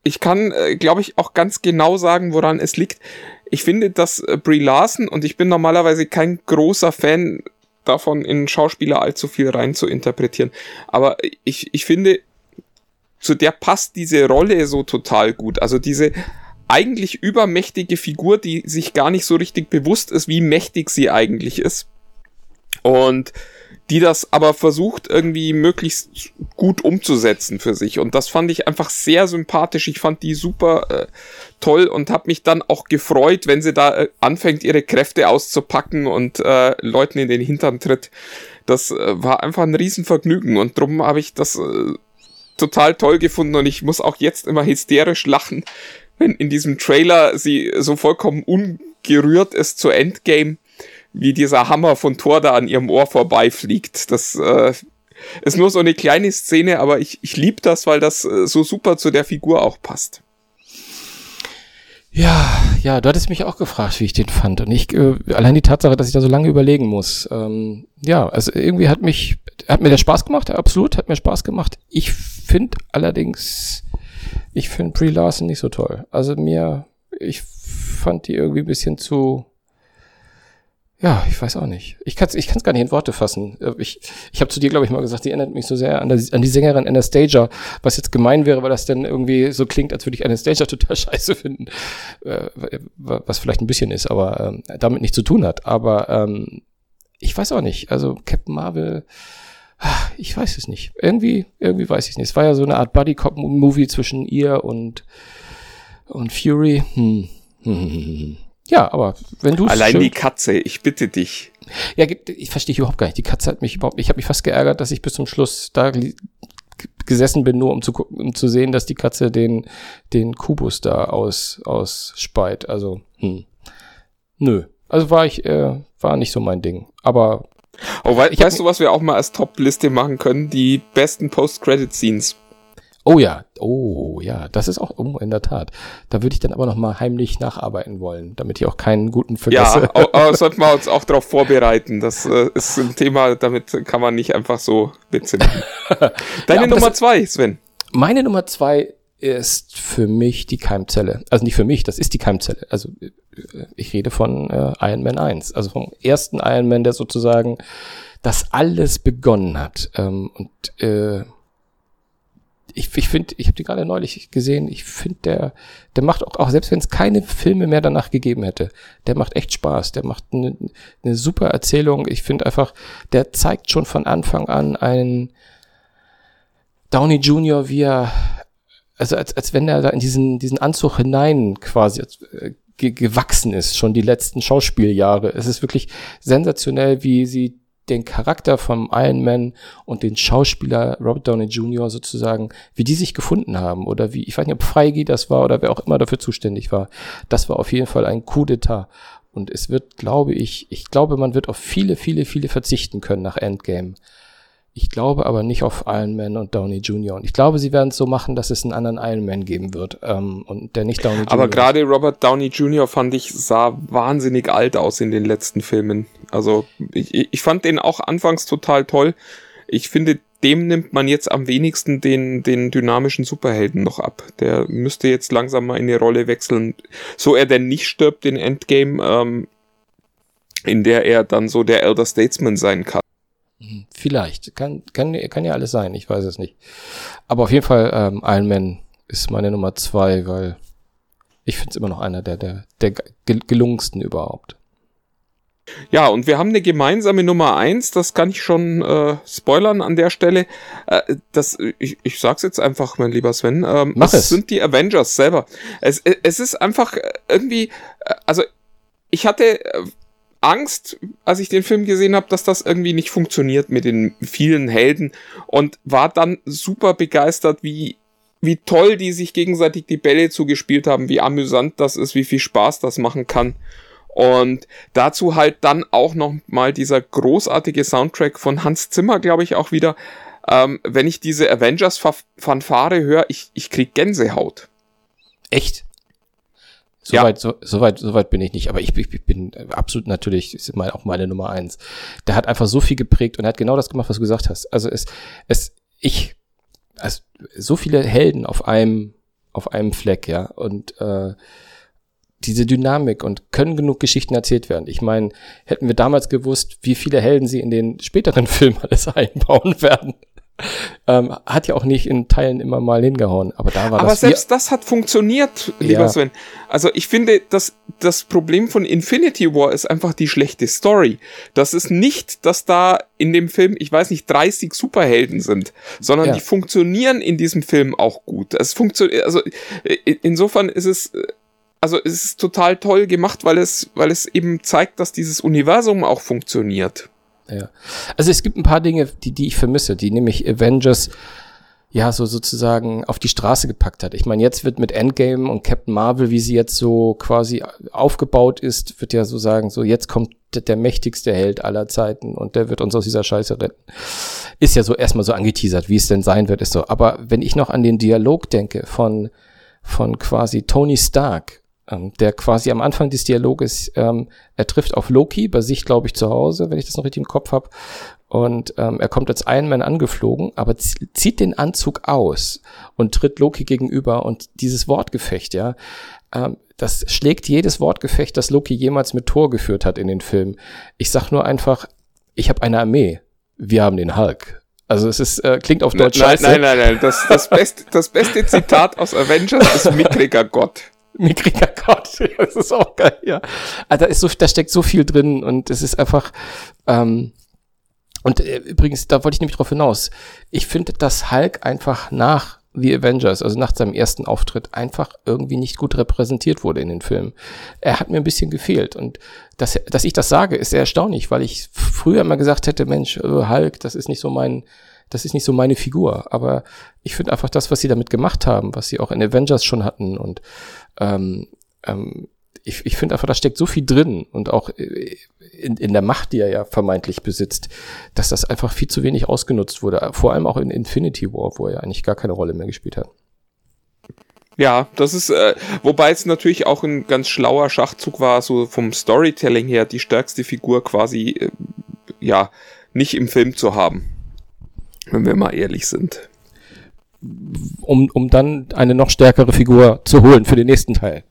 ich kann, äh, glaube ich, auch ganz genau sagen, woran es liegt. Ich finde, dass äh, Brie Larson, und ich bin normalerweise kein großer Fan davon, in Schauspieler allzu viel rein zu interpretieren, aber ich, ich finde, zu der passt diese Rolle so total gut. Also diese eigentlich übermächtige Figur, die sich gar nicht so richtig bewusst ist, wie mächtig sie eigentlich ist. Und die das aber versucht irgendwie möglichst gut umzusetzen für sich. Und das fand ich einfach sehr sympathisch. Ich fand die super äh, toll und habe mich dann auch gefreut, wenn sie da äh, anfängt, ihre Kräfte auszupacken und äh, Leuten in den Hintern tritt. Das äh, war einfach ein Riesenvergnügen und drum habe ich das äh, total toll gefunden und ich muss auch jetzt immer hysterisch lachen, wenn in diesem Trailer sie so vollkommen ungerührt ist zu Endgame wie dieser Hammer von Thor da an ihrem Ohr vorbeifliegt. Das äh, ist nur so eine kleine Szene, aber ich, ich liebe das, weil das äh, so super zu der Figur auch passt. Ja, ja, du hattest mich auch gefragt, wie ich den fand. Und ich, äh, allein die Tatsache, dass ich da so lange überlegen muss. Ähm, ja, also irgendwie hat mich, hat mir der Spaß gemacht, absolut, hat mir Spaß gemacht. Ich finde allerdings, ich finde Brie Larson nicht so toll. Also mir, ich fand die irgendwie ein bisschen zu, ja, ich weiß auch nicht. Ich kann es ich kann's gar nicht in Worte fassen. Ich, ich habe zu dir, glaube ich, mal gesagt, die erinnert mich so sehr an, der, an die Sängerin Anastasia, was jetzt gemein wäre, weil das dann irgendwie so klingt, als würde ich Anastasia total scheiße finden. Äh, was vielleicht ein bisschen ist, aber ähm, damit nichts zu tun hat. Aber ähm, ich weiß auch nicht. Also Captain Marvel, ich weiß es nicht. Irgendwie, irgendwie weiß ich es nicht. Es war ja so eine Art Buddy-Cop-Movie zwischen ihr und, und Fury. Hm. Hm, hm, hm, hm. Ja, aber wenn du Allein die Katze, ich bitte dich. Ja, ich verstehe überhaupt gar nicht. Die Katze hat mich überhaupt, ich habe mich fast geärgert, dass ich bis zum Schluss da gesessen bin, nur um zu gucken, um zu sehen, dass die Katze den, den Kubus da aus, ausspeit. Also, hm. Nö. Also war ich, äh, war nicht so mein Ding. Aber. Oh, wei weißt du, was wir auch mal als Top-Liste machen können? Die besten Post-Credit-Scenes. Oh ja, oh ja, das ist auch, oh, in der Tat. Da würde ich dann aber noch mal heimlich nacharbeiten wollen, damit ich auch keinen guten vergesse. Ja, aber sollten wir uns auch darauf vorbereiten. Das äh, ist ein Thema, damit kann man nicht einfach so Witze machen. Deine ja, Nummer zwei, Sven. Meine Nummer zwei ist für mich die Keimzelle. Also nicht für mich, das ist die Keimzelle. Also äh, ich rede von äh, Iron Man 1, also vom ersten Iron Man, der sozusagen das alles begonnen hat. Ähm, und äh, ich, ich finde, ich habe die gerade neulich gesehen, ich finde, der, der macht auch, auch selbst wenn es keine Filme mehr danach gegeben hätte, der macht echt Spaß, der macht eine ne super Erzählung. Ich finde einfach, der zeigt schon von Anfang an einen Downey Jr., wie er, also als, als wenn er da in diesen, diesen Anzug hinein quasi äh, gewachsen ist, schon die letzten Schauspieljahre. Es ist wirklich sensationell, wie sie den Charakter vom Iron Man und den Schauspieler Robert Downey Jr. sozusagen, wie die sich gefunden haben oder wie, ich weiß nicht, ob Feige das war oder wer auch immer dafür zuständig war. Das war auf jeden Fall ein Coup d'etat. Und es wird, glaube ich, ich glaube, man wird auf viele, viele, viele verzichten können nach Endgame. Ich glaube aber nicht auf Iron Man und Downey Jr. Und ich glaube, sie werden es so machen, dass es einen anderen Iron Man geben wird ähm, und der nicht Downey Jr. Aber gerade Robert Downey Jr. fand ich sah wahnsinnig alt aus in den letzten Filmen. Also ich, ich fand den auch anfangs total toll. Ich finde, dem nimmt man jetzt am wenigsten den, den dynamischen Superhelden noch ab. Der müsste jetzt langsam mal in eine Rolle wechseln, so er denn nicht stirbt in Endgame, ähm, in der er dann so der Elder Statesman sein kann. Mhm. Vielleicht. Kann, kann, kann ja alles sein, ich weiß es nicht. Aber auf jeden Fall, ähm, Iron Man ist meine Nummer zwei, weil ich finde es immer noch einer der, der, der gelungensten überhaupt. Ja, und wir haben eine gemeinsame Nummer eins, das kann ich schon äh, spoilern an der Stelle. Äh, das, ich, ich sag's jetzt einfach, mein lieber Sven. Ähm, Mach es. sind die Avengers selber. Es, es ist einfach irgendwie, äh, also ich hatte äh, Angst, als ich den Film gesehen habe, dass das irgendwie nicht funktioniert mit den vielen Helden und war dann super begeistert, wie wie toll die sich gegenseitig die Bälle zugespielt haben, wie amüsant das ist, wie viel Spaß das machen kann. Und dazu halt dann auch noch mal dieser großartige Soundtrack von Hans Zimmer, glaube ich, auch wieder. Ähm, wenn ich diese Avengers-Fanfare höre, ich, ich krieg Gänsehaut. Echt? Soweit, ja. so, so, weit, so weit bin ich nicht, aber ich, ich, ich bin absolut natürlich, ist mal auch meine Nummer eins. Der hat einfach so viel geprägt und er hat genau das gemacht, was du gesagt hast. Also es, es, ich, also so viele Helden auf einem, auf einem Fleck, ja, und äh, diese Dynamik und können genug Geschichten erzählt werden. Ich meine, hätten wir damals gewusst, wie viele Helden sie in den späteren Filmen alles einbauen werden, ähm, hat ja auch nicht in Teilen immer mal hingehauen, aber da war Aber das selbst das hat funktioniert, lieber Ja. Sven. Also ich finde, dass das Problem von Infinity War ist einfach die schlechte Story. Das ist nicht, dass da in dem Film, ich weiß nicht, 30 Superhelden sind, sondern Ja. die funktionieren in diesem Film auch gut. Es funktioniert, also äh, insofern ist es, äh, also es ist total toll gemacht, weil es, weil es eben zeigt, dass dieses Universum auch funktioniert. Ja. Also es gibt ein paar Dinge, die, die ich vermisse, die nämlich Avengers ja so sozusagen auf die Straße gepackt hat. Ich meine, jetzt wird mit Endgame und Captain Marvel, wie sie jetzt so quasi aufgebaut ist, wird ja so sagen, so jetzt kommt der, mächtigste Held aller Zeiten und der wird uns aus dieser Scheiße retten. Ist ja so erstmal so angeteasert, wie es denn sein wird, ist so. Aber wenn ich noch an den Dialog denke von, von quasi Tony Stark, ähm, der quasi am Anfang des Dialoges, ähm, er trifft auf Loki, bei sich glaube ich zu Hause, wenn ich das noch richtig im Kopf habe. Und ähm, er kommt als Iron Man angeflogen, aber zie- zieht den Anzug aus und tritt Loki gegenüber. Und dieses Wortgefecht, ja, ähm, das schlägt jedes Wortgefecht, das Loki jemals mit Thor geführt hat in den Filmen. Ich sag nur einfach, ich habe eine Armee. Wir haben den Hulk. Also es ist, äh, klingt auf Deutsch nein, scheiße. nein, nein, nein. Das, das, beste, das beste Zitat aus Avengers ist mickriger Gott. Gott, das ist auch geil, ja. Also da ist so, da steckt so viel drin und es ist einfach, ähm, und äh, übrigens, da wollte ich nämlich drauf hinaus. Ich finde, dass Hulk einfach nach The Avengers, also nach seinem ersten Auftritt, einfach irgendwie nicht gut repräsentiert wurde in den Filmen. Er hat mir ein bisschen gefehlt und dass, dass ich das sage, ist sehr erstaunlich, weil ich früher immer gesagt hätte, Mensch, äh, Hulk, das ist nicht so mein, das ist nicht so meine Figur. Aber ich finde einfach das, was sie damit gemacht haben, was sie auch in Avengers schon hatten und ähm, ähm, ich, ich finde einfach, da steckt so viel drin und auch äh, in, in der Macht, die er ja vermeintlich besitzt, dass das einfach viel zu wenig ausgenutzt wurde. Vor allem auch in Infinity War, wo er ja eigentlich gar keine Rolle mehr gespielt hat. Ja, das ist, äh, wobei es natürlich auch ein ganz schlauer Schachzug war, so vom Storytelling her die stärkste Figur quasi, äh, ja, nicht im Film zu haben. Wenn wir mal ehrlich sind. Um, um dann eine noch stärkere Figur zu holen für den nächsten Teil.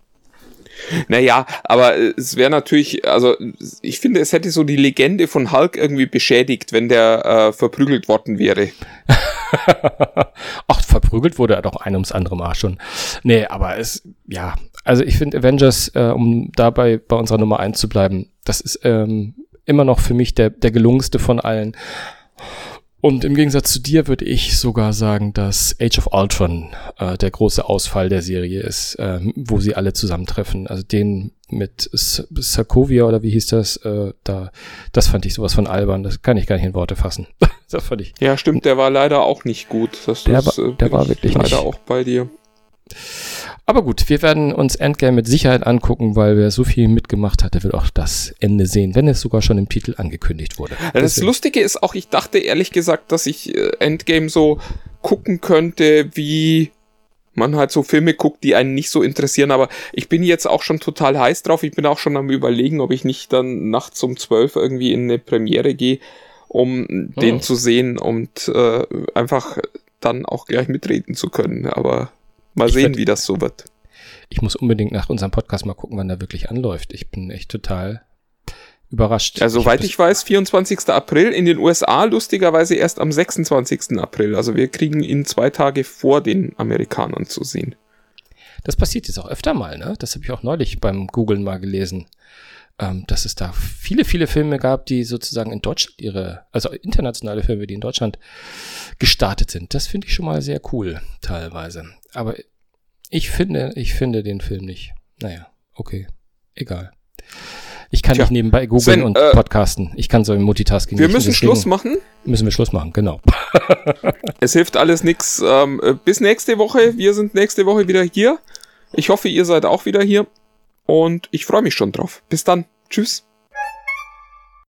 Naja, aber äh, es wäre natürlich, also ich finde, es hätte so die Legende von Hulk irgendwie beschädigt, wenn der äh, verprügelt worden wäre. Ach, verprügelt wurde er doch ein ums andere Mal schon. Nee, aber es, ja, also ich finde Avengers, äh, um dabei bei unserer Nummer eins zu bleiben, das ist ähm, immer noch für mich der, der gelungenste von allen. Und im Gegensatz zu dir würde ich sogar sagen, dass Age of Ultron äh, der große Ausfall der Serie ist, äh, wo sie alle zusammentreffen. Also den mit S Sokovia oder wie hieß das, äh, da, das fand ich sowas von albern. Das kann ich gar nicht in Worte fassen. das fand ich. Ja, stimmt, der war leider auch nicht gut. Das Der ist, war- äh, der war ich wirklich leider nicht. auch bei dir. Aber gut, wir werden uns Endgame mit Sicherheit angucken, weil wer so viel mitgemacht hat, der wird auch das Ende sehen, wenn es sogar schon im Titel angekündigt wurde. Das Deswegen- Lustige ist auch, ich dachte ehrlich gesagt, dass ich äh, Endgame so gucken könnte, wie man halt so Filme guckt, die einen nicht so interessieren, aber ich bin jetzt auch schon total heiß drauf. Ich bin auch schon am überlegen, ob ich nicht dann nachts um 12 irgendwie in eine Premiere gehe, um den Oh. zu sehen und äh, einfach dann auch gleich mitreden zu können. Aber mal Ich sehen, wie das so wird. Ich muss unbedingt nach unserem Podcast mal gucken, wann der wirklich anläuft. Ich bin echt total überrascht. Ja, soweit hab ich weiß, 24. April in den USA, lustigerweise erst am 26. April. Also wir kriegen ihn zwei Tage vor den Amerikanern zu sehen. das, das passiert jetzt auch öfter mal, ne? Das habe ich auch neulich beim Googlen mal gelesen. Ähm, dass es da viele, viele Filme gab, die sozusagen in Deutschland ihre, also internationale Filme, die in Deutschland gestartet sind. Das finde ich schon mal sehr cool, teilweise. Aber ich finde, ich finde den Film nicht. Naja, okay. Egal. Ich kann Tja. nicht nebenbei googeln und äh, podcasten. Ich kann so im Multitasking Wir nicht. müssen Schluss machen. Müssen wir Schluss machen, genau. Es hilft alles nix. Ähm, äh, bis nächste Woche. Wir sind nächste Woche wieder hier. Ich hoffe, ihr seid auch wieder hier. Und ich freue mich schon drauf. Bis dann. Tschüss.